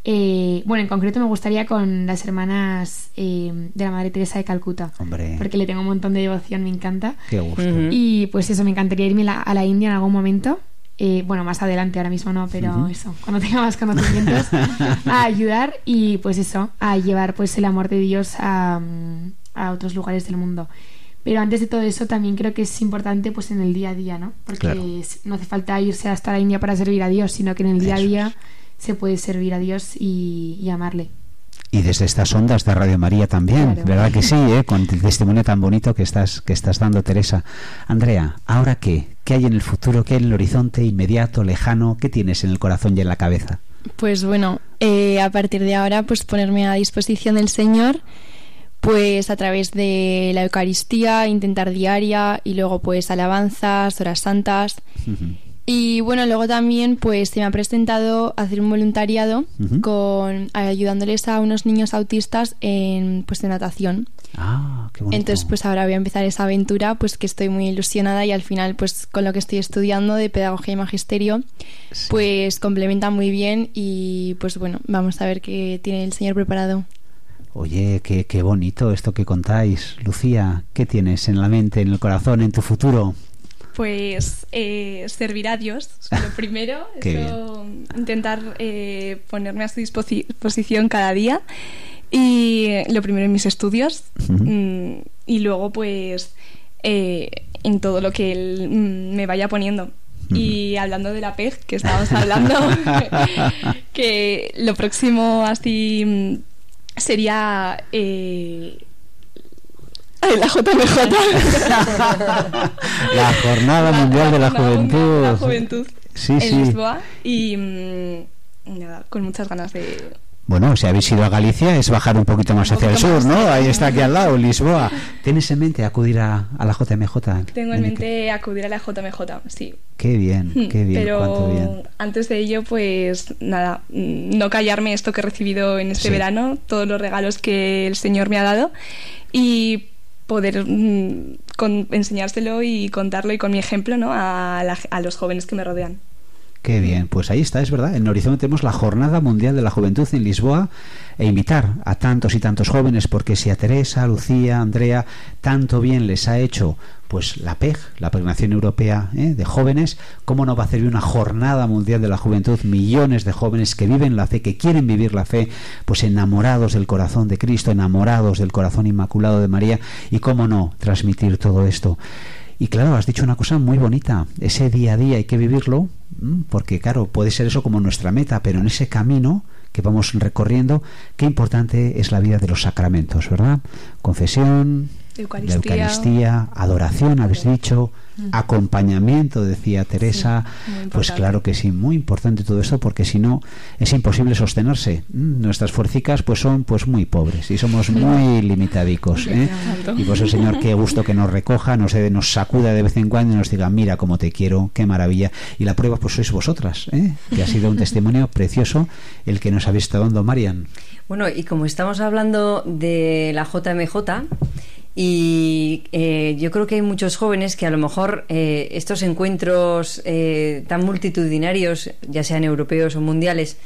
Eh, bueno, en concreto me gustaría con las hermanas eh, de la Madre Teresa de Calcuta. Hombre. Porque le tengo un montón de devoción, me encanta. Qué gusto. Y pues eso, me encantaría irme la- a la India en algún momento. Eh, bueno, más adelante, ahora mismo no, pero eso, cuando tenga más conocimientos, a ayudar y pues eso, a llevar pues el amor de Dios a, a otros lugares del mundo. Pero antes de todo eso también creo que es importante pues en el día a día, ¿no? Porque Claro. no hace falta irse hasta la India para servir a Dios, sino que en el día a día se puede servir a Dios y, y amarle. Y desde estas ondas de Radio María también, Claro. ¿verdad que sí? eh? Con el testimonio tan bonito que estás, que estás dando, Teresa. Andrea, ¿ahora qué? ¿Qué hay en el futuro? ¿Qué hay en el horizonte inmediato, lejano? ¿Qué tienes en el corazón y en la cabeza? Pues bueno, eh, a partir de ahora, pues ponerme a disposición del Señor, pues a través de la Eucaristía, intentar diaria y luego pues alabanzas, horas santas. Y bueno, luego también pues se me ha presentado hacer un voluntariado con ayudándoles a unos niños autistas en pues de natación. Ah, qué bonito. Entonces, pues ahora voy a empezar esa aventura, pues que estoy muy ilusionada y al final, pues con lo que estoy estudiando de pedagogía y magisterio, pues complementa muy bien y pues bueno, vamos a ver qué tiene el Señor preparado. Oye, qué, qué bonito esto que contáis. Lucía, ¿qué tienes en la mente, en el corazón, en tu futuro? Pues eh, servir a Dios, lo primero, eso, intentar eh, ponerme a su disposi- disposición cada día. Y lo primero en mis estudios mm, y luego pues eh, en todo lo que él mm, me vaya poniendo. Y hablando de la PEG, que estábamos hablando, que lo próximo así mm, sería eh, la JMJ. La Jornada Mundial de la Mundial de la Juventud. Juventud Sí, en sí. Lisboa y mm, nada, con muchas ganas de... Bueno, si habéis ido a Galicia es bajar un poquito más hacia el poquito sur, más. ¿no? Ahí está aquí al lado, Lisboa. ¿Tienes en mente acudir a, a la JMJ? Tengo en mente acudir a la JMJ, sí. Qué bien, Hmm, qué bien, Pero cuánto bien. antes de ello, pues nada, mm, no callarme esto que he recibido en este Sí. verano, todos los regalos que el Señor me ha dado y poder mm, con- enseñárselo y contarlo y con mi ejemplo ¿no? a, la- a los jóvenes que me rodean. Qué bien, pues ahí está, es verdad. En Horizonte tenemos la Jornada Mundial de la Juventud en Lisboa e invitar a tantos y tantos jóvenes, porque si a Teresa, Lucía, Andrea, tanto bien les ha hecho pues la PEG, la Pregnación Europea ¿eh? de Jóvenes, ¿cómo no va a hacer una Jornada Mundial de la Juventud? Millones de jóvenes que viven la fe, que quieren vivir la fe, pues enamorados del corazón de Cristo, enamorados del corazón inmaculado de María, y cómo no transmitir todo esto. Y claro, has dicho una cosa muy bonita, ese día a día hay que vivirlo, porque claro, puede ser eso como nuestra meta, pero en ese camino que vamos recorriendo, qué importante es la vida de los sacramentos, ¿verdad? Confesión, Eucaristía. la Eucaristía, adoración, habéis dicho, acompañamiento, decía Teresa, pues claro que sí, muy importante todo esto, porque si no es imposible sostenerse. Mm, Nuestras fuercicas pues son pues muy pobres y somos muy limitadicos. ¿eh? Y pues el Señor, qué gusto que nos recoja, nos, dé- nos sacuda de vez en cuando y nos diga, mira cómo te quiero, qué maravilla. Y la prueba pues sois vosotras, ¿eh? que ha sido un testimonio precioso el que nos habéis estado dando, Marian. Bueno, y como estamos hablando de la JMJ, y eh, yo creo que hay muchos jóvenes que a lo mejor eh, estos encuentros eh, tan multitudinarios, ya sean europeos o mundiales,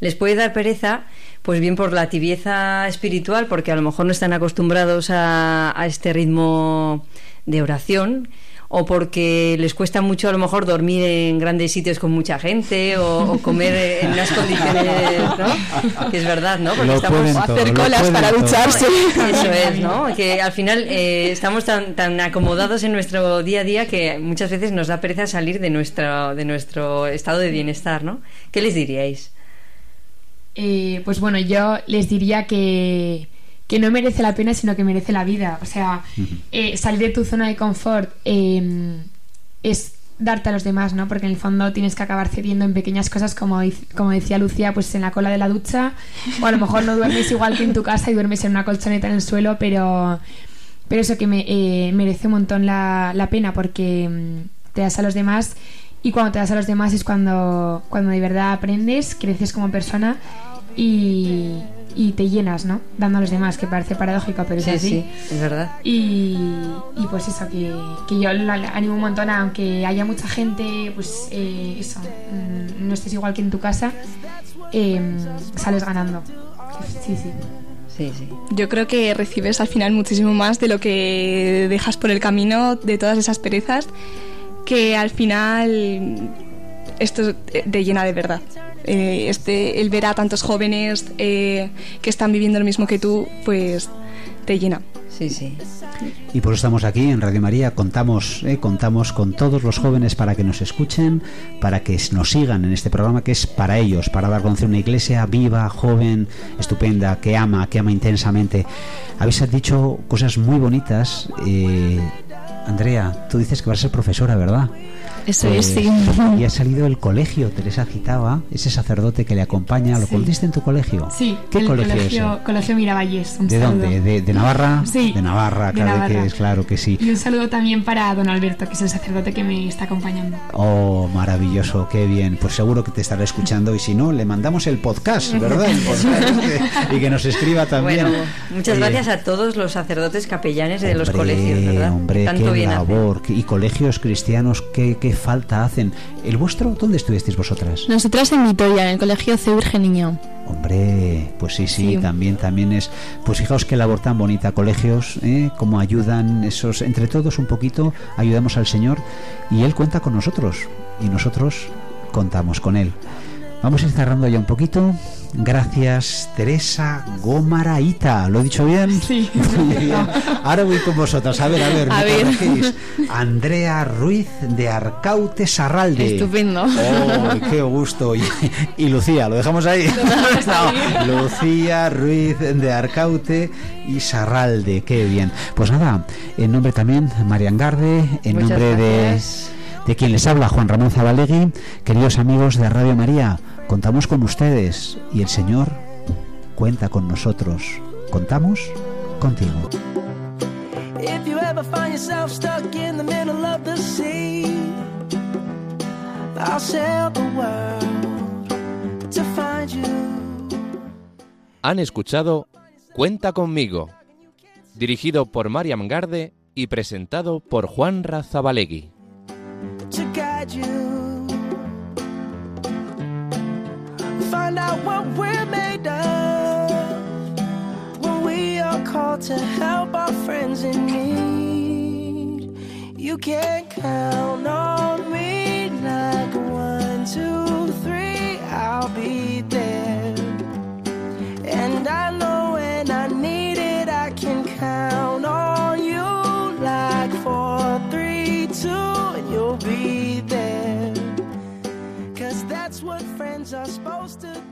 les puede dar pereza, pues bien por la tibieza espiritual, porque a lo mejor no están acostumbrados a, a este ritmo de oración, o porque les cuesta mucho a lo mejor dormir en grandes sitios con mucha gente o, o comer en unas condiciones, ¿no? Que es verdad, ¿no? Porque Lo estamos todo, Hacer colas para todo. ducharse. Eso es, ¿no? Que al final eh, estamos tan, tan acomodados en nuestro día a día que muchas veces nos da pereza salir de nuestro, de nuestro estado de bienestar, ¿no? ¿Qué les diríais? Eh, pues bueno, yo les diría que, que no merece la pena, sino que merece la vida. O sea, eh, salir de tu zona de confort eh, es darte a los demás, ¿no? Porque en el fondo tienes que acabar cediendo en pequeñas cosas, como, como decía Lucía, pues en la cola de la ducha, o a lo mejor no duermes igual que en tu casa y duermes en una colchoneta en el suelo, pero, pero eso que me, eh, merece un montón la, la pena porque mm, te das a los demás y cuando te das a los demás es cuando, cuando de verdad aprendes, creces como persona y, y te llenas, ¿no? Dando a los demás, que parece paradójico, pero es Sí, así. sí, es verdad. Y, y pues eso, que, que yo animo un montón, a, aunque haya mucha gente, pues eh, eso, mm, no estés igual que en tu casa, eh, sales ganando. Sí, sí. Sí, sí. Yo creo que recibes al final muchísimo más de lo que dejas por el camino, de todas esas perezas, que al final esto te llena de verdad. Eh, este, el ver a tantos jóvenes eh, que están viviendo lo mismo que tú, pues te llena. Sí, sí. Y por eso estamos aquí en Radio María. Contamos, eh, contamos con todos los jóvenes para que nos escuchen, para que nos sigan en este programa que es para ellos, para dar a conocer una iglesia viva, joven, estupenda, que ama, que ama intensamente. Habéis dicho cosas muy bonitas. Eh, Andrea, tú dices que vas a ser profesora, ¿verdad? Eso Pues, es, sí. Y ha salido el colegio, Teresa citaba, ese sacerdote que le acompaña. ¿Lo Sí. conociste en tu colegio? Sí, ¿Qué el colegio, colegio, es? colegio Miravalles. un ¿De saludo. dónde? ¿De, de Navarra? Sí, De Navarra, de claro que es, claro que sí. Y un saludo también para don Alberto, que es el sacerdote que me está acompañando. Oh, maravilloso, qué bien. Pues seguro que te estará escuchando y si no, le mandamos el podcast, ¿verdad? El podcast, que- y que nos escriba también. Bueno, muchas Eh, gracias a todos los sacerdotes capellanes de los colegios, ¿verdad? Hombre, Tanto qué bien labor. y colegios cristianos, qué, qué falta hacen. ¿El vuestro? ¿Dónde estuvisteis vosotras? Nosotras en Vitoria, en el colegio C. Virgen Niño. Hombre, pues sí, sí, Sí. también, también es. Pues fijaos qué labor tan bonita, colegios, ¿eh? cómo ayudan esos, entre todos un poquito, ayudamos al Señor y Él cuenta con nosotros y nosotros contamos con Él. Vamos a ir cerrando ya un poquito. Gracias, Teresa Gomaraita. ¿Lo he dicho bien? Sí. Ahora voy con vosotras. A ver, a ver, A me ver. corregís. Andrea Ruiz de Arcaute Sarralde. Estupendo. ¡Oh, qué gusto! Y, y Lucía, ¿lo dejamos ahí? No, Lucía Ruiz de Arcaute y Sarralde, qué bien. Pues nada, en nombre también Marian Garde, en Muchas nombre de, de quien les habla, Juan Ramón Zabalegui, queridos amigos de Radio María, contamos con ustedes y el Señor cuenta con nosotros. ¿Contamos? Contigo. If you ever find yourself stuck in the middle of the sea, I'll sail the world to find you. Han escuchado Cuenta conmigo, dirigido por Mariam Garde y presentado por Juan Razabalegui. to guide you. Find out what we're made of when we are called to help our friends in need. You can count on me like one, two, three, I'll be there. And I know friends are supposed to